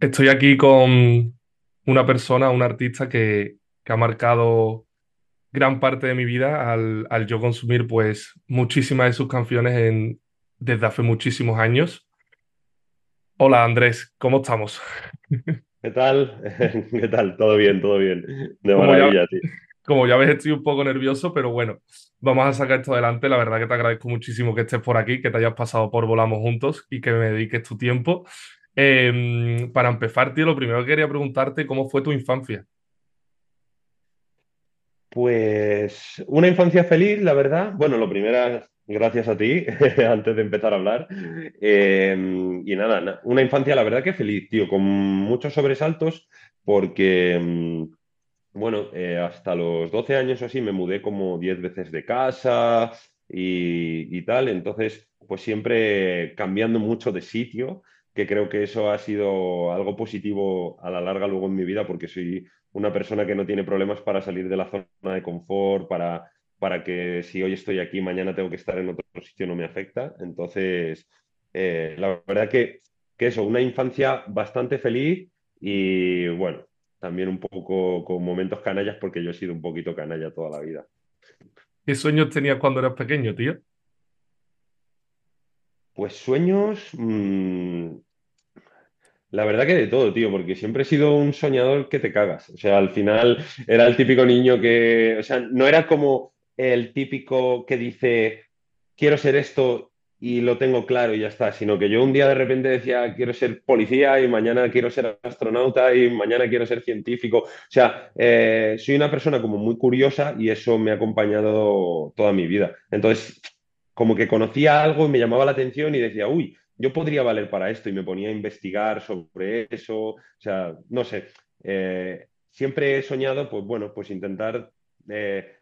Estoy aquí con una persona, un artista que, que ha marcado gran parte de mi vida al, al yo consumir pues muchísimas de sus canciones en, desde hace muchísimos años. Hola Andrés, ¿cómo estamos? ¿Qué tal? ¿Qué tal? Todo bien, todo bien. De Como ya, maravilla, tío. como ya ves, estoy un poco nervioso, pero bueno, vamos a sacar esto adelante. La verdad que te agradezco muchísimo que estés por aquí, que te hayas pasado por Volamos Juntos y que me dediques tu tiempo. Em, para empezar, tío, lo primero que quería preguntarte, ¿cómo fue tu infancia? Pues una infancia feliz, la verdad. Bueno, lo primero, gracias a ti, antes de empezar a hablar. Eh, y nada, na- una infancia, la verdad que feliz, tío, con muchos sobresaltos, porque, mm, bueno, eh, hasta los 12 años o así me mudé como 10 veces de casa y, y tal. Entonces, pues siempre cambiando mucho de sitio, que creo que eso ha sido algo positivo a la larga luego en mi vida, porque soy una persona que no tiene problemas para salir de la zona de confort, para, para que si hoy estoy aquí, mañana tengo que estar en otro sitio, no me afecta. Entonces, eh, la verdad que, que eso, una infancia bastante feliz y bueno, también un poco con momentos canallas, porque yo he sido un poquito canalla toda la vida. ¿Qué sueños tenías cuando eras pequeño, tío? Pues sueños, mm, La verdad que de todo, tío, porque siempre he sido un soñador que te cagas. O sea, al final era el típico niño que, o sea, no era como el típico que dice, quiero ser esto y lo tengo claro y ya está, sino que yo un día de repente decía, quiero ser policía y mañana quiero ser astronauta y mañana quiero ser científico. O sea, eh, soy una persona como muy curiosa y eso me ha acompañado toda mi vida. Entonces, como que conocía algo y me llamaba la atención y decía, uy yo podría valer para esto y me ponía a investigar sobre eso. O sea, no sé, eh, siempre he soñado, pues bueno, pues intentar eh,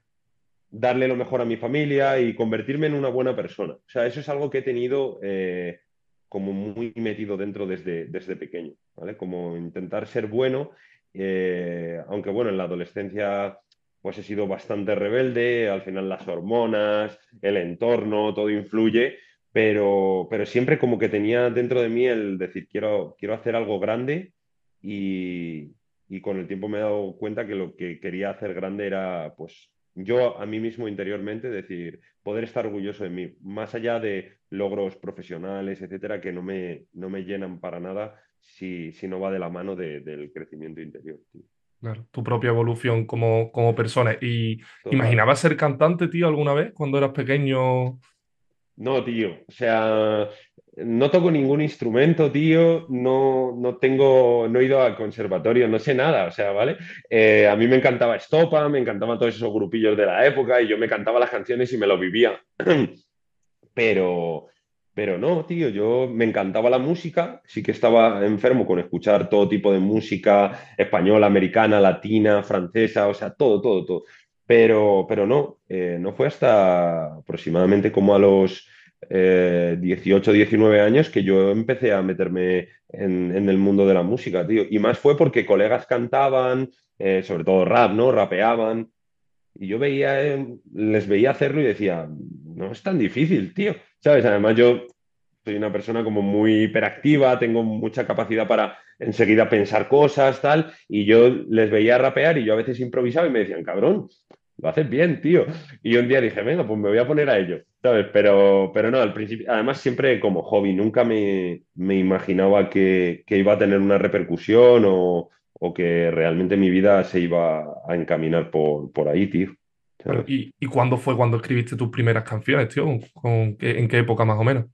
darle lo mejor a mi familia y convertirme en una buena persona. O sea, eso es algo que he tenido eh, como muy metido dentro desde, desde pequeño, ¿vale? Como intentar ser bueno, aunque bueno, en la adolescencia pues he sido bastante rebelde, al final las hormonas, el entorno, todo influye, pero, pero siempre como que tenía dentro de mí el decir, quiero, quiero hacer algo grande y, y con el tiempo me he dado cuenta que lo que quería hacer grande era, pues, yo a mí mismo interiormente decir, poder estar orgulloso de mí, más allá de logros profesionales, etcétera, que no me, no me llenan para nada si, si no va de la mano de- del crecimiento interior, tío. Claro, tu propia evolución como, como persona. ¿Y Total. imaginabas ser cantante, tío, alguna vez cuando eras pequeño? No, tío. O sea, no toco ningún instrumento, tío. No, no tengo, no he ido al conservatorio, no sé nada. O sea, ¿vale? Eh, a mí me encantaba Estopa, me encantaban todos esos grupillos de la época y yo me cantaba las canciones y me lo vivía. Pero, pero no, tío, yo me encantaba la música. Sí que estaba enfermo con escuchar todo tipo de música española, americana, latina, francesa, o sea, todo, todo, todo. Pero, pero no, eh, no fue hasta aproximadamente como a los eh, 18, 19 años que yo empecé a meterme en, en el mundo de la música, tío. Y más fue porque colegas cantaban, eh, sobre todo rap, ¿no? Rapeaban. Y yo veía, eh, les veía hacerlo y decía, no es tan difícil, tío. ¿Sabes? Además, yo soy una persona como muy hiperactiva, tengo mucha capacidad para enseguida pensar cosas, tal. Y yo les veía rapear y yo a veces improvisaba y me decían, cabrón, lo haces bien, tío. Y un día dije, venga, pues me voy a poner a ello, ¿sabes? Pero, pero no, al principio, además siempre como hobby, nunca me, me imaginaba que, que iba a tener una repercusión o, o que realmente mi vida se iba a encaminar por, por ahí, tío. ¿y, y cuándo fue cuando escribiste tus primeras canciones, tío? ¿Con qué- en qué época más o menos?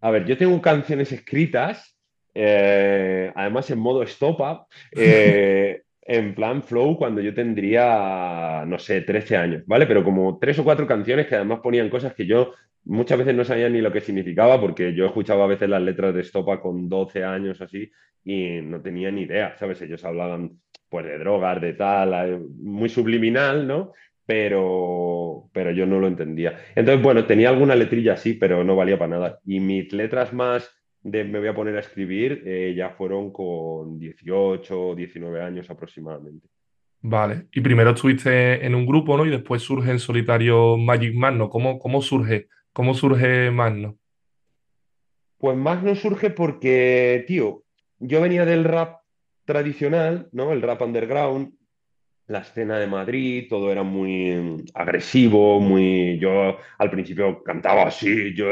A ver, yo tengo canciones escritas, eh, además en modo stop-up, eh, en plan flow, cuando yo tendría, no sé, 13 años, ¿vale? Pero como tres o cuatro canciones que además ponían cosas que yo muchas veces no sabía ni lo que significaba, porque yo escuchaba a veces las letras de Estopa con 12 años así y no tenía ni idea, ¿sabes? Ellos hablaban pues de drogas, de tal, eh, muy subliminal, ¿no? pero, pero yo no lo entendía. Entonces, bueno, tenía alguna letrilla así, pero no valía para nada. Y mis letras más de me voy a poner a escribir eh, ya fueron con 18 o 19 años aproximadamente. Vale. Y primero estuviste en un grupo, ¿no? Y después surge en solitario Magic Magno. ¿Cómo, cómo surge? ¿Cómo surge Magno? Pues más no surge porque, tío, yo venía del rap tradicional, ¿no? El rap underground, la escena de Madrid, todo era muy mm, agresivo, muy... Yo al principio cantaba así, yo...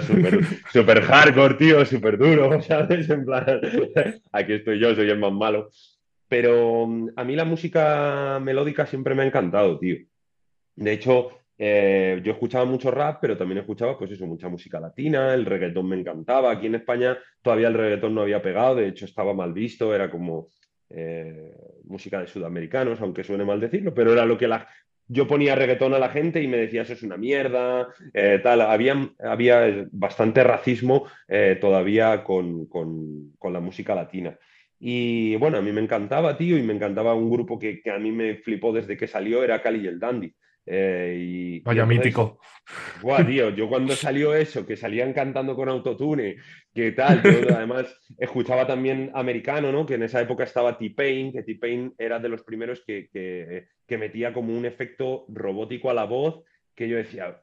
Súper super hardcore, tío, súper duro, ¿sabes? En plan, aquí estoy yo, soy el más malo. Pero mm, a mí la música melódica siempre me ha encantado, tío. De hecho, eh, yo escuchaba mucho rap, pero también escuchaba, pues eso, mucha música latina, el reggaetón me encantaba. Aquí en España todavía el reggaetón no había pegado, de hecho estaba mal visto, era como eh, de sudamericanos, aunque suene mal decirlo, pero era lo que la... Yo ponía reggaetón a la gente y me decía eso es una mierda, eh, tal. Había, había bastante racismo todavía con, con, con la música latina. Y bueno, a mí me encantaba, tío, y me encantaba un grupo que, que, a mí me flipó desde que salió, era Cali y el Dandy. Eh, y, Vaya mítico. Buah, tío, yo cuando salió eso, que salían cantando con autotune, que tal, yo además escuchaba también americano, ¿no? Que en esa época estaba T-Pain, que T-Pain era de los primeros que, que, que, metía como un efecto robótico a la voz, que yo decía,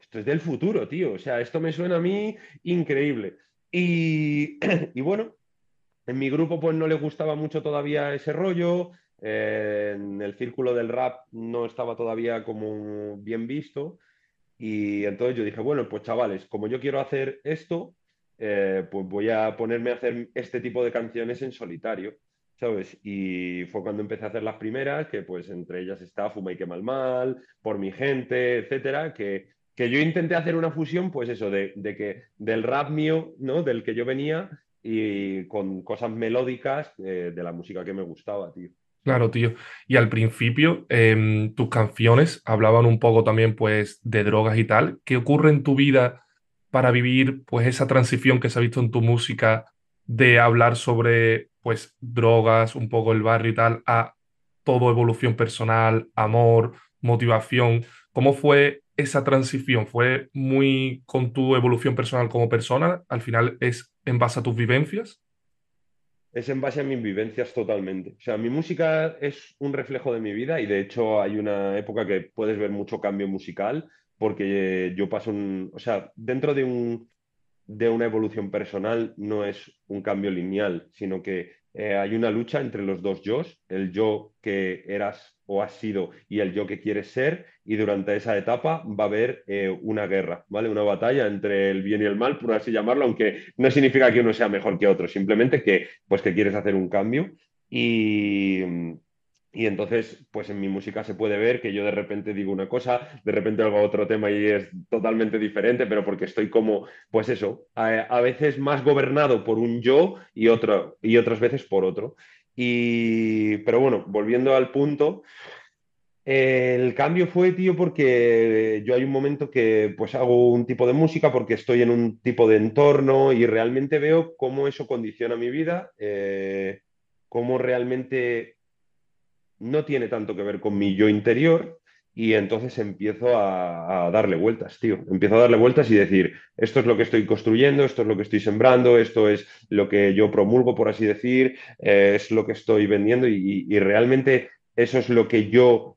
esto es del futuro, tío, o sea, esto me suena a mí increíble. Y, y bueno, en mi grupo pues no le gustaba mucho todavía ese rollo, en el círculo del rap no estaba todavía como bien visto y entonces yo dije, bueno, pues chavales, como yo quiero hacer esto, eh, pues voy a ponerme a hacer este tipo de canciones en solitario, ¿sabes? Y fue cuando empecé a hacer las primeras, que pues entre ellas está Fuma y Quema el Mal, Por mi gente, etcétera, que, que yo intenté hacer una fusión, pues eso, de, de que del rap mío, ¿no? Del que yo venía y con cosas melódicas eh, de la música que me gustaba, tío. Claro, tío. Y al principio, em, tus canciones hablaban un poco también, pues, de drogas y tal. ¿Qué ocurre en tu vida para vivir, pues, esa transición que se ha visto en tu música de hablar sobre, pues, drogas, un poco el barrio y tal, a todo evolución personal, amor, motivación? ¿Cómo fue esa transición? ¿Fue muy con tu evolución personal como persona? ¿Al final es en base a tus vivencias? Es en base a mis vivencias totalmente. O sea, mi música es un reflejo de mi vida y de hecho hay una época que puedes ver mucho cambio musical porque yo paso un, o sea, dentro de un de una evolución personal no es un cambio lineal, sino que eh, hay una lucha entre los dos yo, el yo que eras o has sido y el yo que quieres ser, y durante esa etapa va a haber eh, una guerra, ¿vale? Una batalla entre el bien y el mal, por así llamarlo, aunque no significa que uno sea mejor que otro, simplemente que, pues, que quieres hacer un cambio. Y, y entonces, pues en mi música se puede ver que yo de repente digo una cosa, de repente hago otro tema y es totalmente diferente, pero porque estoy como, pues eso, a, veces más gobernado por un yo y, otro, y otras veces por otro. Y, pero bueno, volviendo al punto, el cambio fue, tío, porque yo hay un momento que pues hago un tipo de música porque estoy en un tipo de entorno y realmente veo cómo eso condiciona mi vida, eh, cómo realmente no tiene tanto que ver con mi yo interior y entonces empiezo a, darle vueltas, tío. Empiezo a darle vueltas y decir, esto es lo que estoy construyendo, esto es lo que estoy sembrando, esto es lo que yo promulgo, por así decir, eh, es lo que estoy vendiendo y, y realmente eso es lo que yo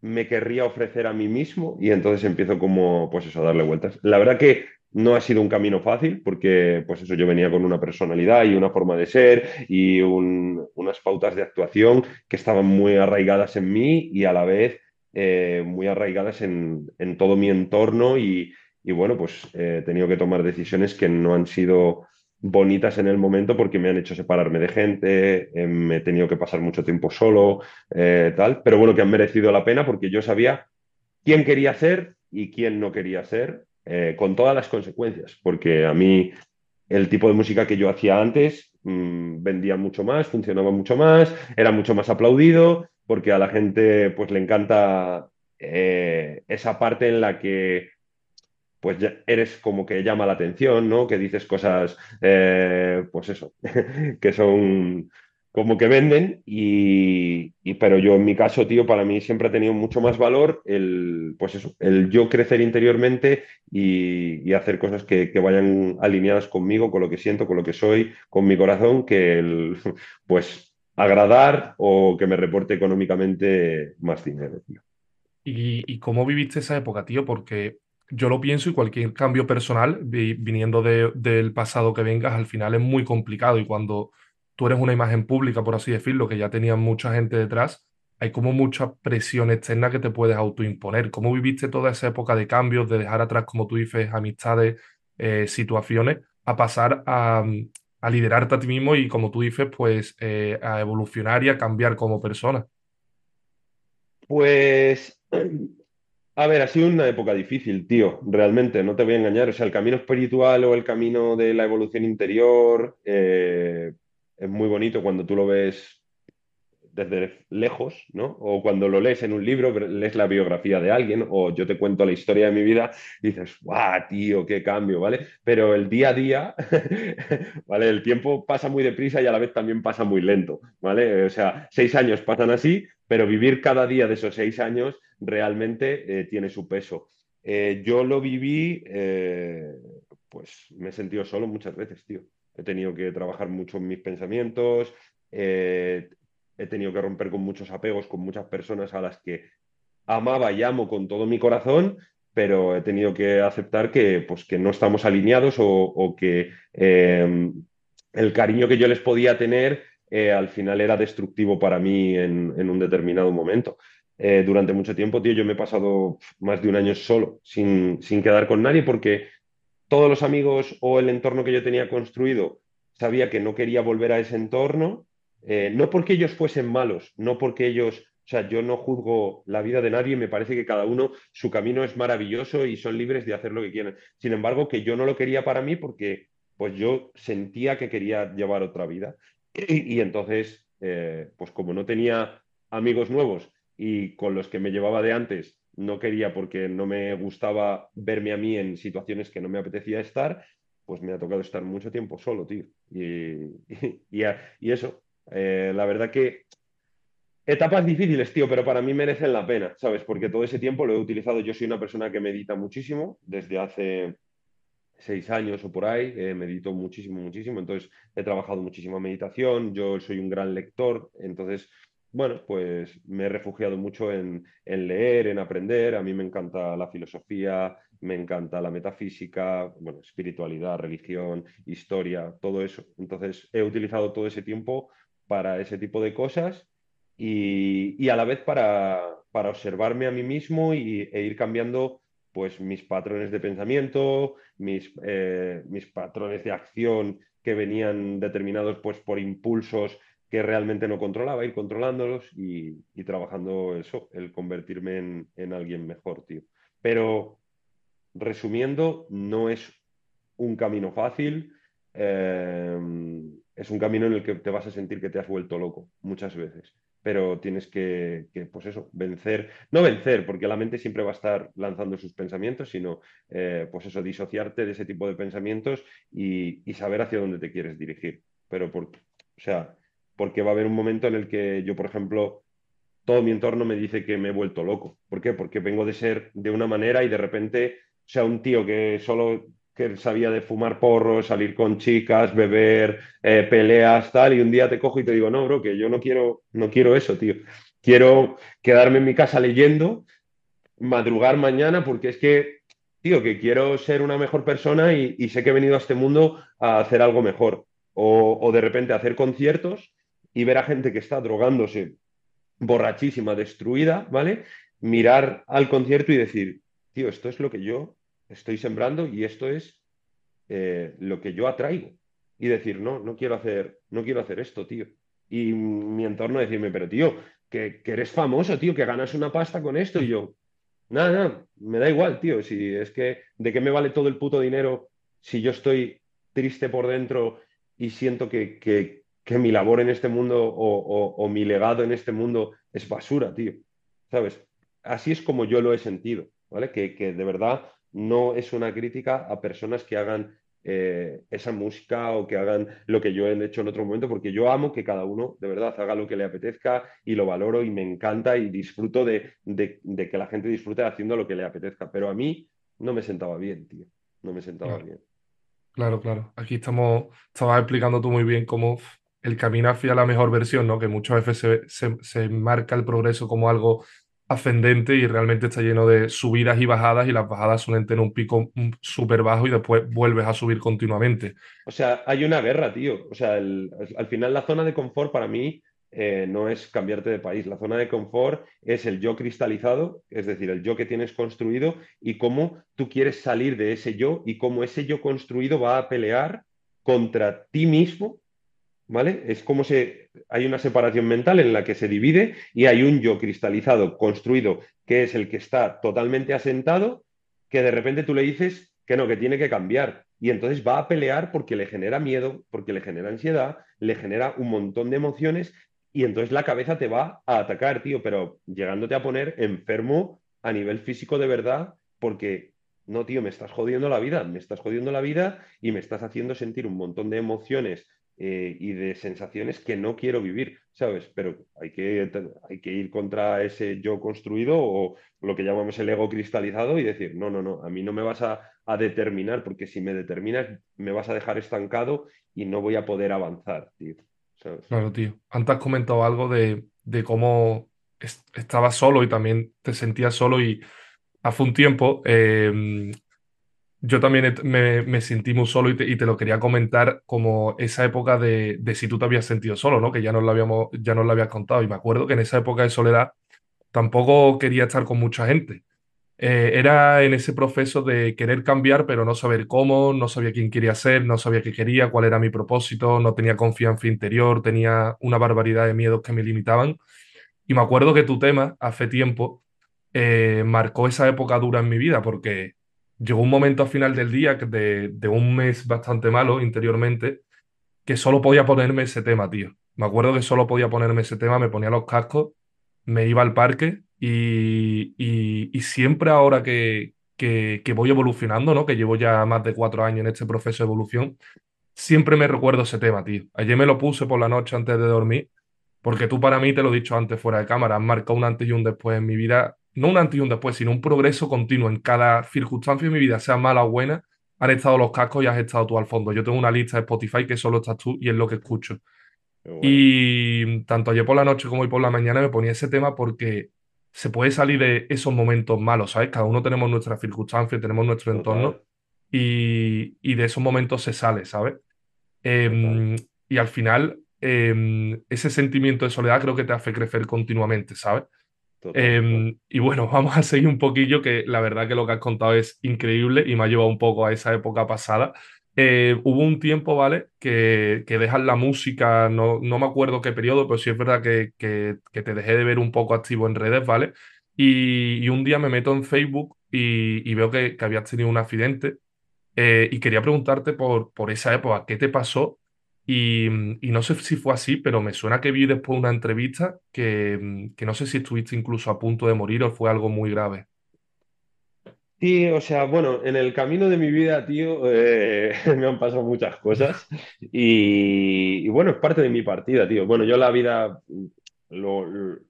me querría ofrecer a mí mismo y entonces empiezo como, pues eso, a darle vueltas. La verdad que no ha sido un camino fácil porque, pues eso, yo venía con una personalidad y una forma de ser y unas pautas de actuación que estaban muy arraigadas en mí y a la vez eh, muy arraigadas en, todo mi entorno y, bueno, pues eh, he tenido que tomar decisiones que no han sido bonitas en el momento porque me han hecho separarme de gente, eh, me he tenido que pasar mucho tiempo solo, tal, pero bueno, que han merecido la pena porque yo sabía quién quería ser y quién no quería ser eh, con todas las consecuencias, porque a mí el tipo de música que yo hacía antes mmm, vendía mucho más, funcionaba mucho más, era mucho más aplaudido, porque a la gente pues le encanta eh, esa parte en la que pues ya eres como que llama la atención, ¿no? Que dices cosas, eh, pues eso, que son como que venden y, pero yo en mi caso, tío, para mí siempre ha tenido mucho más valor el, pues eso, el yo crecer interiormente y, hacer cosas que, vayan alineadas conmigo, con lo que siento, con lo que soy, con mi corazón, que el, pues agradar o que me reporte económicamente más dinero, tío. ¿Y, ¿Y cómo viviste esa época, tío? Porque yo lo pienso y cualquier cambio personal, viniendo del pasado que vengas, al final es muy complicado y cuando tú eres una imagen pública, por así decirlo, que ya tenía mucha gente detrás, hay como mucha presión externa que te puedes autoimponer. ¿Cómo viviste toda esa época de cambios, de dejar atrás, como tú dices, amistades, eh, situaciones, a pasar a, a, liderarte a ti mismo y, como tú dices, pues eh, a evolucionar y a cambiar como persona? Pues, a ver, ha sido una época difícil, tío, realmente, no te voy a engañar. O sea, el camino espiritual o el camino de la evolución interior eh, es muy bonito cuando tú lo ves desde lejos, ¿no? O cuando lo lees en un libro, lees la biografía de alguien, o yo te cuento la historia de mi vida, y dices, ¡guau, tío, qué cambio! ¿Vale? Pero el día a día, ¿vale? El tiempo pasa muy deprisa y a la vez también pasa muy lento, ¿vale? O sea, seis años pasan así, pero vivir cada día de esos seis años realmente eh, tiene su peso. Eh, yo lo viví, eh, pues me he sentido solo muchas veces, tío. He tenido que trabajar mucho en mis pensamientos, he tenido que romper con muchos apegos, con muchas personas a las que amaba y amo con todo mi corazón, pero he tenido que aceptar que, pues, que no estamos alineados o, que eh, el cariño que yo les podía tener eh, al final era destructivo para mí en, un determinado momento. Eh, durante mucho tiempo, tío, yo me he pasado más de un año solo, sin, sin quedar con nadie, porque todos los amigos o el entorno que yo tenía construido sabía que no quería volver a ese entorno eh, no porque ellos fuesen malos, no porque ellos, o sea, yo no juzgo la vida de nadie, me parece que cada uno, su camino es maravilloso y son libres de hacer lo que quieran. Sin embargo, que yo no lo quería para mí porque pues yo sentía que quería llevar otra vida. Y, entonces, eh, pues como no tenía amigos nuevos y con los que me llevaba de antes, no quería porque no me gustaba verme a mí en situaciones que no me apetecía estar, pues me ha tocado estar mucho tiempo solo, tío. y, y eso, eh, la verdad que etapas difíciles, tío, pero para mí merecen la pena, ¿sabes? Porque todo ese tiempo lo he utilizado. Yo soy una persona que medita muchísimo desde hace seis años o por ahí, eh, medito muchísimo, muchísimo. Entonces he trabajado muchísimo meditación, yo soy un gran lector, entonces, bueno, pues me he refugiado mucho en, en leer, en aprender. A mí me encanta la filosofía, me encanta la metafísica, bueno, espiritualidad, religión, historia, todo eso. Entonces he utilizado todo ese tiempo para ese tipo de cosas y, a la vez para, para, observarme a mí mismo y, e ir cambiando pues mis patrones de pensamiento, mis, eh, mis patrones de acción que venían determinados pues por impulsos que realmente no controlaba, ir controlándolos y, trabajando eso, el convertirme en, en, alguien mejor, tío. Pero resumiendo, no es un camino fácil. Eh, es un camino en el que te vas a sentir que te has vuelto loco muchas veces, pero tienes que, pues eso, vencer, no vencer, porque la mente siempre va a estar lanzando sus pensamientos, sino, eh, pues eso, disociarte de ese tipo de pensamientos y, saber hacia dónde te quieres dirigir. Pero, por, o sea, porque va a haber un momento en el que yo, por ejemplo, todo mi entorno me dice que me he vuelto loco. ¿Por qué? Porque vengo de ser de una manera y de repente, o sea, un tío que solo que sabía de fumar porros, salir con chicas, beber, eh, peleas, tal, y un día te cojo y te digo, no, bro, que yo no quiero, no quiero eso, tío. Quiero quedarme en mi casa leyendo, madrugar mañana, porque es que, tío, que quiero ser una mejor persona y, sé que he venido a este mundo a hacer algo mejor. O, o de repente hacer conciertos y ver a gente que está drogándose borrachísima, destruida, ¿vale? Mirar al concierto y decir, tío, esto es lo que yo estoy sembrando y esto es eh, lo que yo atraigo. Y decir, no, no quiero hacer, no quiero hacer esto, tío. Y mi entorno decirme, pero tío, que, eres famoso, tío, que ganas una pasta con esto. Y yo, nada, nada, me da igual, tío. Si es que, ¿de qué me vale todo el puto dinero si yo estoy triste por dentro y siento que, que, mi labor en este mundo o, mi legado en este mundo es basura, tío? ¿Sabes? Así es como yo lo he sentido, ¿vale? Que, que de verdad no es una crítica a personas que hagan eh, esa música o que hagan lo que yo he hecho en otro momento, porque yo amo que cada uno de verdad haga lo que le apetezca y lo valoro y me encanta y disfruto de, que la gente disfrute haciendo lo que le apetezca. Pero a mí no me sentaba bien, tío. No me sentaba bien. Claro, claro. Aquí estamos, estabas explicando tú muy bien cómo el camino hacia la mejor versión, ¿no? Que muchas veces se, se marca el progreso como algo ascendente y realmente está lleno de subidas y bajadas y las bajadas suelen tener un pico súper bajo y después vuelves a subir continuamente. O sea, hay una guerra, tío. O sea, al final la zona de confort para mí eh, no es cambiarte de país. La zona de confort es el yo cristalizado, es decir, el yo que tienes construido y cómo tú quieres salir de ese yo y cómo ese yo construido va a pelear contra ti mismo ¿vale? Es como si hay una separación mental en la que se divide y hay un yo cristalizado, construido, que es el que está totalmente asentado, que de repente tú le dices que no, que tiene que cambiar. Y entonces va a pelear porque le genera miedo, porque le genera ansiedad, le genera un montón de emociones y entonces la cabeza te va a atacar, tío, pero llegándote a poner enfermo a nivel físico de verdad, porque no, tío, me estás jodiendo la vida, me estás jodiendo la vida y me estás haciendo sentir un montón de emociones eh, y de sensaciones que no quiero vivir, ¿sabes? Pero hay que, hay que ir contra ese yo construido o lo que llamamos el ego cristalizado y decir, no, no, no, a mí no me vas a, determinar porque si me determinas me vas a dejar estancado y no voy a poder avanzar, tío. Claro, tío. Antes has comentado algo de, cómo estabas solo y también te sentías solo y hace un tiempo eh, yo también me, sentí muy solo y te, lo quería comentar como esa época de, si tú te habías sentido solo, ¿no? Que ya nos lo habíamos, ya nos lo habías contado. Y me acuerdo que en esa época de soledad tampoco quería estar con mucha gente. Eh, era en ese proceso de querer cambiar, pero no saber cómo, no sabía quién quería ser, no sabía qué quería, cuál era mi propósito, no tenía confianza interior, tenía una barbaridad de miedos que me limitaban. Y me acuerdo que tu tema, hace tiempo, eh, marcó esa época dura en mi vida, porque llegó un momento al final del día de, de un mes bastante malo interiormente que solo podía ponerme ese tema, tío. Me acuerdo que solo podía ponerme ese tema, me ponía los cascos, me iba al parque y, y, siempre ahora que, que, que, voy evolucionando, ¿no? Que llevo ya más de cuatro años en este proceso de evolución, siempre me recuerdo ese tema, tío. Ayer me lo puse por la noche antes de dormir, porque tú para mí, te lo he dicho antes fuera de cámara, has marcado un antes y un después en mi vida no un antes y un después, sino un progreso continuo en cada circunstancia de mi vida, sea mala o buena, han estado los cascos y has estado tú al fondo. Yo tengo una lista de Spotify que solo estás tú y es lo que escucho. Y tanto ayer por la noche como hoy por la mañana me ponía ese tema porque se puede salir de esos momentos malos, ¿sabes? Cada uno tenemos nuestras circunstancias, tenemos nuestro entorno y, y, de esos momentos se sale, ¿sabes? Em, y al final, em, ese sentimiento de soledad creo que te hace crecer continuamente, ¿sabes? Em, y bueno, vamos a seguir un poquillo, que la verdad que lo que has contado es increíble y me ha llevado un poco a esa época pasada. Eh, hubo un tiempo, ¿vale? Que, que dejas la música, no, no me acuerdo qué periodo, pero sí es verdad que, que, te dejé de ver un poco activo en redes, ¿vale? Y, un día me meto en Facebook y, veo que, habías tenido un accidente eh, y quería preguntarte por, por esa época, ¿qué te pasó y, no sé si fue así, pero me suena que vi después una entrevista que, que, no sé si estuviste incluso a punto de morir o fue algo muy grave. Sí, o sea, bueno, en el camino de mi vida, tío, eh, me han pasado muchas cosas y, bueno, es parte de mi partida, tío. Bueno, yo la vida lo,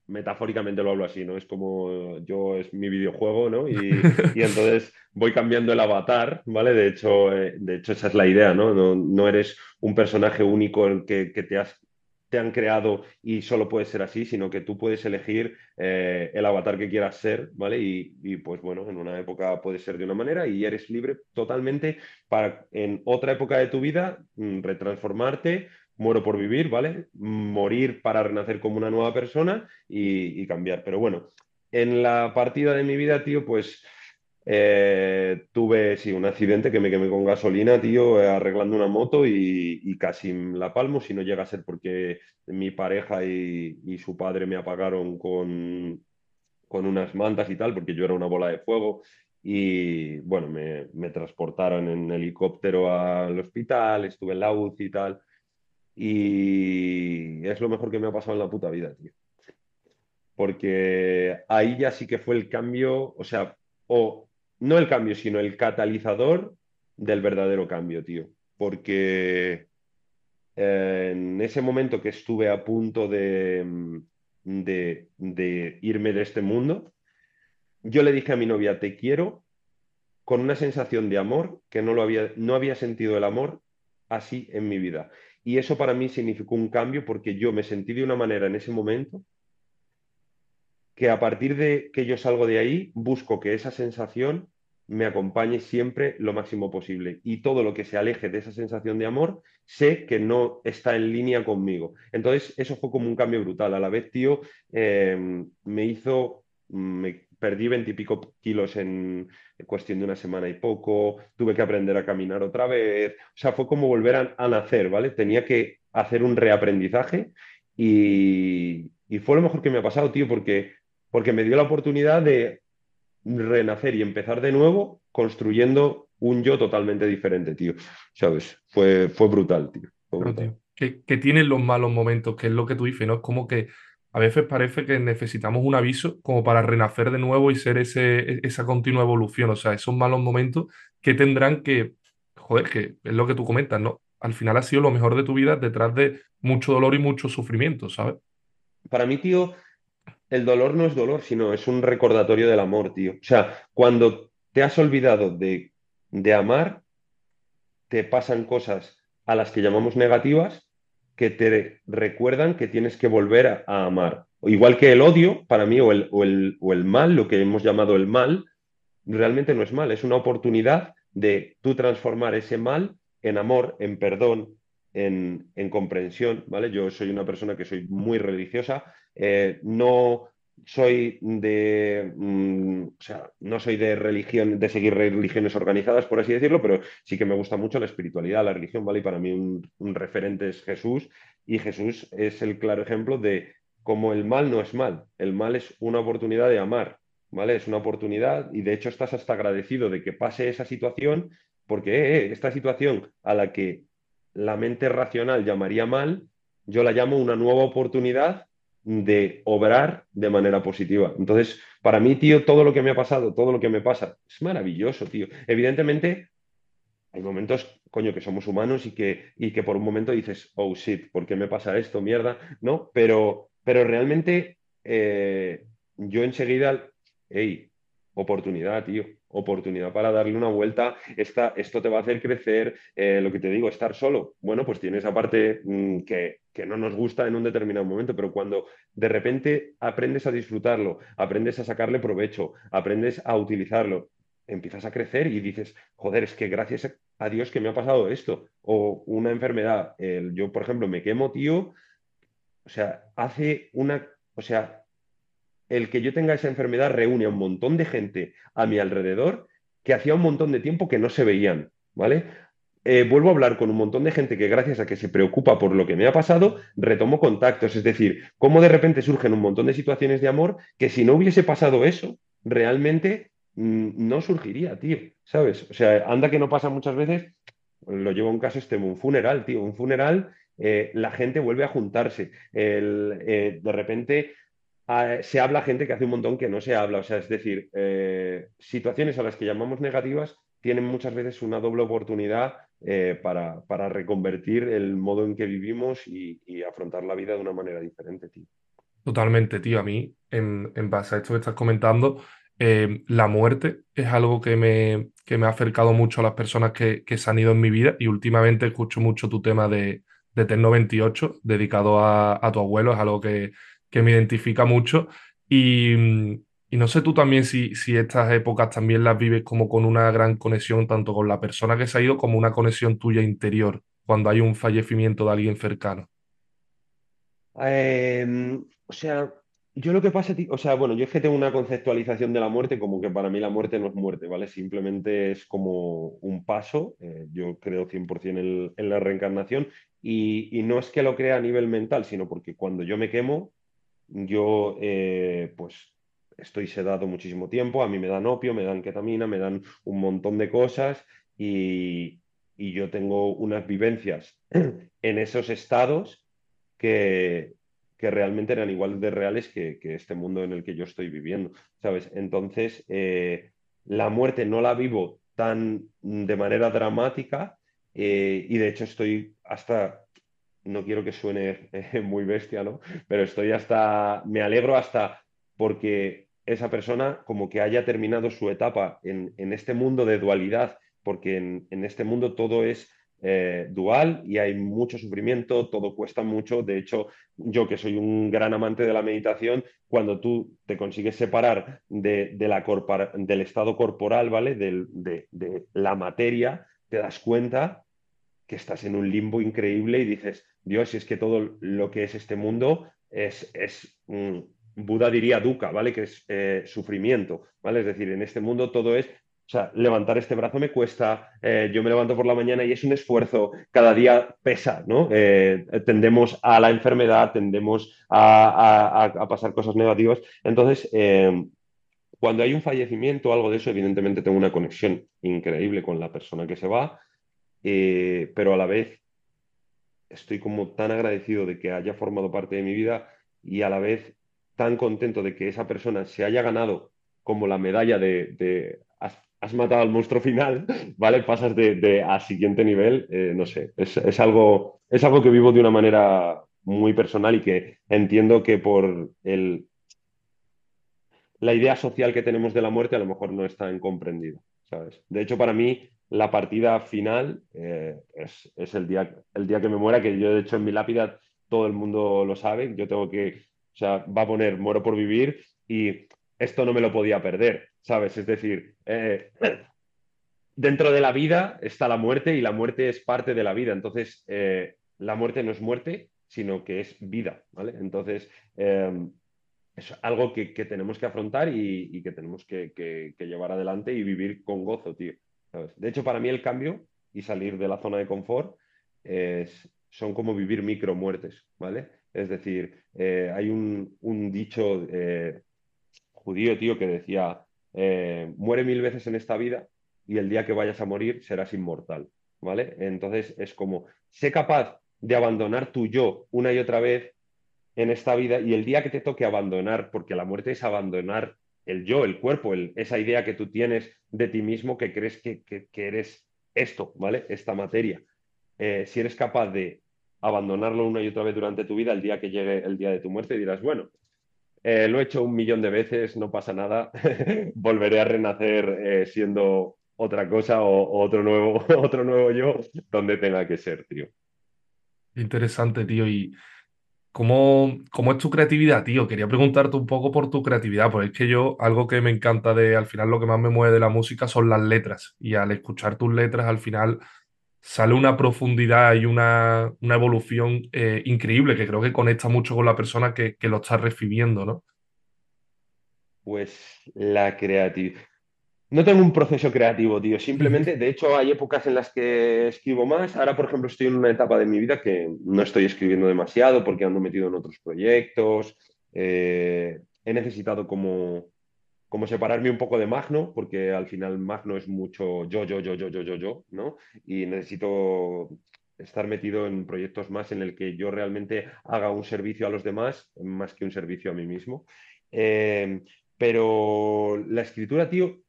metafóricamente lo hablo así, ¿no? Es como yo es mi videojuego, ¿no? Y, entonces voy cambiando el avatar, ¿vale? De hecho, eh, de hecho esa es la idea, ¿no? No, eres un personaje único el que, te, has, te han creado y solo puedes ser así, sino que tú puedes elegir eh, el avatar que quieras ser, ¿vale? Y, y, pues bueno, en una época puedes ser de una manera y eres libre totalmente para en otra época de tu vida mm, retransformarte muero por vivir, ¿vale? Morir para renacer como una nueva persona y, cambiar. Pero bueno, en la partida de mi vida, tío, pues eh, tuve, sí, un accidente que me quemé con gasolina, tío, eh, arreglando una moto y, casi la palmo, si no llega a ser porque mi pareja y, su padre me apagaron con, con unas mantas y tal, porque yo era una bola de fuego y bueno, me, me, transportaron en helicóptero al hospital, estuve en la UCI y tal. Y es lo mejor que me ha pasado en la puta vida, tío. Porque ahí ya sí que fue el cambio, o sea, o no el cambio, sino el catalizador del verdadero cambio, tío. Porque en ese momento que estuve a punto de, de, de irme de este mundo, yo le dije a mi novia, te quiero, con una sensación de amor que no, lo había, no había sentido el amor así en mi vida. Y eso para mí significó un cambio porque yo me sentí de una manera en ese momento que a partir de que yo salgo de ahí, busco que esa sensación me acompañe siempre lo máximo posible. Y todo lo que se aleje de esa sensación de amor, sé que no está en línea conmigo. Entonces, eso fue como un cambio brutal. A la vez, tío, eh, me hizo, perdí veintipico kilos en cuestión de una semana y poco, tuve que aprender a caminar otra vez. O sea, fue como volver a, a nacer, ¿vale? Tenía que hacer un reaprendizaje y, y fue lo mejor que me ha pasado, tío, porque, porque me dio la oportunidad de renacer y empezar de nuevo construyendo un yo totalmente diferente, tío. ¿Sabes? Fue, fue brutal, tío. Fue tío. Que, que tienen los malos momentos, que es lo que tú dices, ¿no? Es como que a veces parece que necesitamos un aviso como para renacer de nuevo y ser ese, e- esa continua evolución. O sea, esos malos momentos que tendrán que, joder, que es lo que tú comentas, ¿no? Al final ha sido lo mejor de tu vida detrás de mucho dolor y mucho sufrimiento, ¿sabes? Para mí, tío, el dolor no es dolor, sino es un recordatorio del amor, tío. O sea, cuando te has olvidado de, de amar, te pasan cosas a las que llamamos negativas que te recuerdan que tienes que volver a, amar. Igual que el odio, para mí, o el, o el, o el mal, lo que hemos llamado el mal, realmente no es mal, es una oportunidad de tú transformar ese mal en amor, en perdón, en, en comprensión, ¿vale? Yo soy una persona que soy muy religiosa, eh, no soy de, mm, o sea, no soy de religión, de seguir religiones organizadas, por así decirlo, pero sí que me gusta mucho la espiritualidad, la religión, ¿vale? Y para mí un, referente es Jesús, y Jesús es el claro ejemplo de cómo el mal no es mal, el mal es una oportunidad de amar, ¿vale? Es una oportunidad y de hecho estás hasta agradecido de que pase esa situación porque eh, eh, esta situación a la que la mente racional llamaría mal, yo la llamo una nueva oportunidad de obrar de manera positiva. Entonces, para mí, tío, todo lo que me ha pasado, todo lo que me pasa, es maravilloso, tío. Evidentemente, hay momentos, coño, que somos humanos y que, y que por un momento dices, oh shit, ¿por qué me pasa esto? Mierda, ¿no? Pero, pero realmente eh, yo enseguida, hey, oportunidad, tío, oportunidad para darle una vuelta. Esta, esto te va a hacer crecer, eh, lo que te digo, estar solo. Bueno, pues tiene esa parte mm, que, que no nos gusta en un determinado momento, pero cuando de repente aprendes a disfrutarlo, aprendes a sacarle provecho, aprendes a utilizarlo, empiezas a crecer y dices, joder, es que gracias a Dios que me ha pasado esto. O una enfermedad. Yo, por ejemplo, me quemo, tío. O sea, hace una. O sea, el que yo tenga esa enfermedad reúne a un montón de gente a mi alrededor que hacía un montón de tiempo que no se veían, ¿vale? Eh, vuelvo a hablar con un montón de gente que gracias a que se preocupa por lo que me ha pasado, retomo contactos. Es decir, cómo de repente surgen un montón de situaciones de amor que si no hubiese pasado eso, realmente mm, no surgiría, tío, ¿sabes? O sea, anda que no pasa muchas veces, lo llevo a un caso extremo, un funeral, tío, un funeral, eh, la gente vuelve a juntarse, el, eh, de repente ah, se habla gente que hace un montón que no se habla, o sea, es decir, eh, situaciones a las que llamamos negativas tienen muchas veces una doble oportunidad eh, para, para reconvertir el modo en que vivimos y, y afrontar la vida de una manera diferente, tío. Totalmente, tío. A mí, en, en base a esto que estás comentando, eh, la muerte es algo que me, que me ha acercado mucho a las personas que, que se han ido en mi vida y últimamente escucho mucho tu tema de, de Tecno 28 dedicado a, a tu abuelo, es algo que, que me identifica mucho y, no sé tú también si, estas épocas también las vives como con una gran conexión tanto con la persona que se ha ido como una conexión tuya interior cuando hay un fallecimiento de alguien cercano. Eh, o sea, yo lo que pasa, o sea, bueno, yo es que tengo una conceptualización de la muerte como que para mí la muerte no es muerte, ¿vale? Simplemente es como un paso. eh, yo creo 100% en, en la reencarnación y no es que lo crea a nivel mental, sino porque cuando yo me quemo, yo eh, pues estoy sedado muchísimo tiempo, a mí me dan opio, me dan ketamina, me dan un montón de cosas y, y yo tengo unas vivencias en esos estados que, que realmente eran igual de reales que, que este mundo en el que yo estoy viviendo, ¿sabes? Entonces, eh, la muerte no la vivo tan de manera dramática eh, y de hecho estoy hasta, no quiero que suene muy bestia, ¿no? Pero estoy hasta, me alegro hasta porque esa persona como que haya terminado su etapa en, en este mundo de dualidad, porque en, en este mundo todo es eh, dual y hay mucho sufrimiento, todo cuesta mucho. De hecho, yo que soy un gran amante de la meditación, cuando tú te consigues separar de, la del estado corporal, ¿vale? De, de, la materia, te das cuenta que estás en un limbo increíble y dices, Dios, si es que todo lo que es este mundo es, es Buda diría dukkha, ¿vale? Que es eh, sufrimiento, ¿vale? Es decir, en este mundo todo es o sea, levantar este brazo me cuesta, eh, yo me levanto por la mañana y es un esfuerzo, cada día pesa, ¿no? Eh, tendemos a la enfermedad, tendemos a, pasar cosas negativas. Entonces, cuando hay un fallecimiento o algo de eso, evidentemente tengo una conexión increíble con la persona que se va, pero a la vez estoy como tan agradecido de que haya formado parte de mi vida y a la vez tan contento de que esa persona se haya ganado como la medalla de has matado al monstruo final, ¿vale? Pasas de, a siguiente nivel, eh, no sé, es, algo, es algo que vivo de una manera muy personal y que entiendo que por el, la idea social que tenemos de la muerte a lo mejor no está en comprendido, ¿sabes? De hecho, para mí, la partida final eh, es, el, día, el día que me muera, que yo de hecho en mi lápida todo el mundo lo sabe, yo tengo que, o sea, va a poner muero por vivir y esto no me lo podía perder, ¿sabes? Es decir, eh, dentro de la vida está la muerte y la muerte es parte de la vida. Entonces, eh, la muerte no es muerte, sino que es vida, ¿vale? Entonces, em, es algo que, tenemos que afrontar y, que tenemos que, llevar adelante y vivir con gozo, tío. De hecho, para mí el cambio y salir de la zona de confort son como vivir micro muertes, ¿vale? Es decir, eh, hay un, dicho judío, tío, que decía, eh, muere mil veces en esta vida y el día que vayas a morir serás inmortal, ¿vale? Entonces es como, sé capaz de abandonar tu yo una y otra vez en esta vida y el día que te toque abandonar, porque la muerte es abandonar el yo, el cuerpo, esa idea que tú tienes de ti mismo que crees que, eres esto, ¿vale? Esta materia. Eh, si eres capaz de abandonarlo una y otra vez durante tu vida, el día que llegue el día de tu muerte dirás, bueno, eh, lo he hecho un millón de veces, no pasa nada. Volveré a renacer eh, siendo otra cosa o, otro, nuevo, otro nuevo yo donde tenga que ser, tío. Interesante, tío. ¿Y cómo, cómo es tu creatividad, tío? Quería preguntarte un poco por tu creatividad, porque es que yo, algo que me encanta de, al final, lo que más me mueve de la música son las letras. Y al escuchar tus letras, al final sale una profundidad y una, una evolución eh, increíble que creo que conecta mucho con la persona que, lo está recibiendo, ¿no? Pues la creatividad. No tengo un proceso creativo, tío. Simplemente, de hecho, hay épocas en las que escribo más. Ahora, por ejemplo, estoy en una etapa de mi vida que no estoy escribiendo demasiado porque ando metido en otros proyectos. Eh, he necesitado como como separarme un poco de Magno, porque al final Magno es mucho yo, yo, yo, yo, yo, yo, yo, ¿no? Y necesito estar metido en proyectos más en el que yo realmente haga un servicio a los demás más que un servicio a mí mismo. Eh, pero la escritura, tío,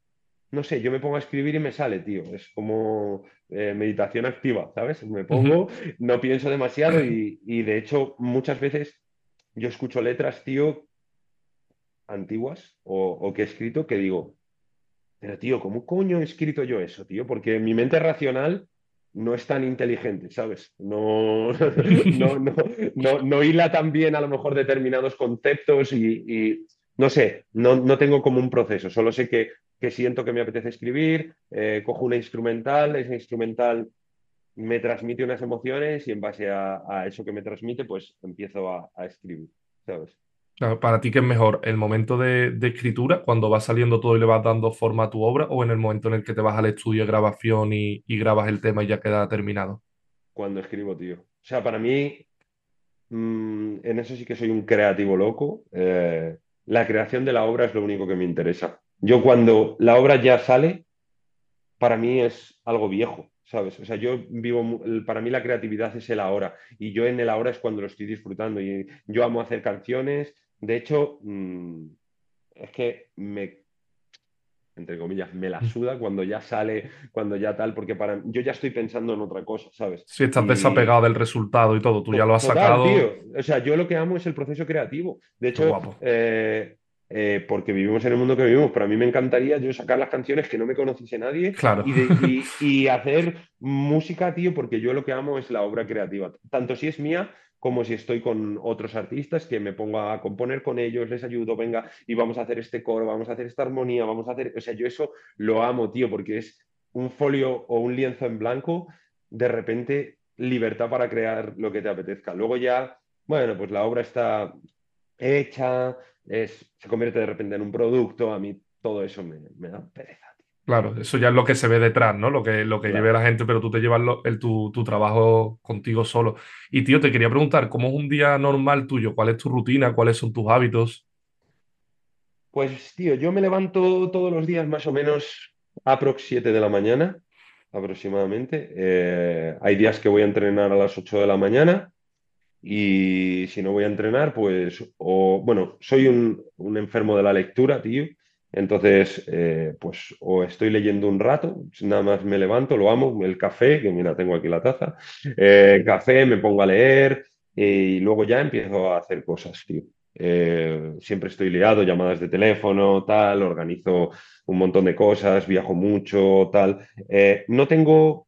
no sé, yo me pongo a escribir y me sale, tío. Es como eh, meditación activa, ¿sabes? Me pongo, no pienso demasiado y, y de hecho muchas veces yo escucho letras, tío, antiguas o, que he escrito que digo, pero tío, ¿cómo coño he escrito yo eso, tío? Porque mi mente racional no es tan inteligente, ¿sabes? No, no, no, no, no hila tan bien a lo mejor determinados conceptos y, no sé, no, no, tengo como un proceso, solo sé que, que siento que me apetece escribir, eh, cojo una instrumental, esa instrumental me transmite unas emociones y en base a, eso que me transmite, pues empiezo a, a escribir, ¿sabes? Para ti, ¿qué es mejor? ¿El momento de, escritura, cuando va saliendo todo y le vas dando forma a tu obra, o en el momento en el que te vas al estudio de grabación y, grabas el tema y ya queda terminado? Cuando escribo, tío. O sea, para mí, mm, en eso sí que soy un creativo loco. Eh, la creación de la obra es lo único que me interesa. Yo cuando la obra ya sale, para mí es algo viejo, ¿sabes? O sea, yo vivo, para mí la creatividad es el ahora y yo en el ahora es cuando lo estoy disfrutando y yo amo hacer canciones, de hecho, mm, es que me, entre comillas, me la suda cuando ya sale, cuando ya tal, porque para yo ya estoy pensando en otra cosa, ¿sabes? Sí, estás desapegado del resultado y todo, tú ya lo has sacado. O sea, yo lo que amo es el proceso creativo. De hecho, eh, eh, porque vivimos en el mundo que vivimos, pero a mí me encantaría yo sacar las canciones que no me conociese nadie Claro, y, de- y- y hacer música, tío, porque yo lo que amo es la obra creativa, tanto si es mía como si estoy con otros artistas que me pongo a componer con ellos, les ayudo, venga, y vamos a hacer este coro, vamos a hacer esta armonía, vamos a hacer, o sea, yo eso lo amo, tío, porque es un folio o un lienzo en blanco, de repente libertad para crear lo que te apetezca. Luego ya, bueno, pues la obra está hecha, es, se convierte de repente en un producto, a mí todo eso me, me da pereza, tío. claro, eso ya es lo que se ve detrás, ¿no? Lo que, lo que lleve Claro. la gente, pero tú te llevas lo- el, tu, tu trabajo contigo solo. Y tío, te quería preguntar, ¿cómo es un día normal tuyo? ¿Cuál es tu rutina? ¿Cuáles son tus hábitos? Pues, tío, yo me levanto todos los días más o menos aprox 7 de la mañana, aproximadamente. Eh, hay días que voy a entrenar a las 8 de la mañana y si no voy a entrenar, pues, o, bueno, soy un, un enfermo de la lectura, tío. Entonces, eh, pues, o estoy leyendo un rato, nada más me levanto, lo amo, el café, que mira, tengo aquí la taza, eh, café, me pongo a leer y luego ya empiezo a hacer cosas, tío. Eh, siempre estoy liado, llamadas de teléfono, tal, organizo un montón de cosas, viajo mucho, tal. Eh, no tengo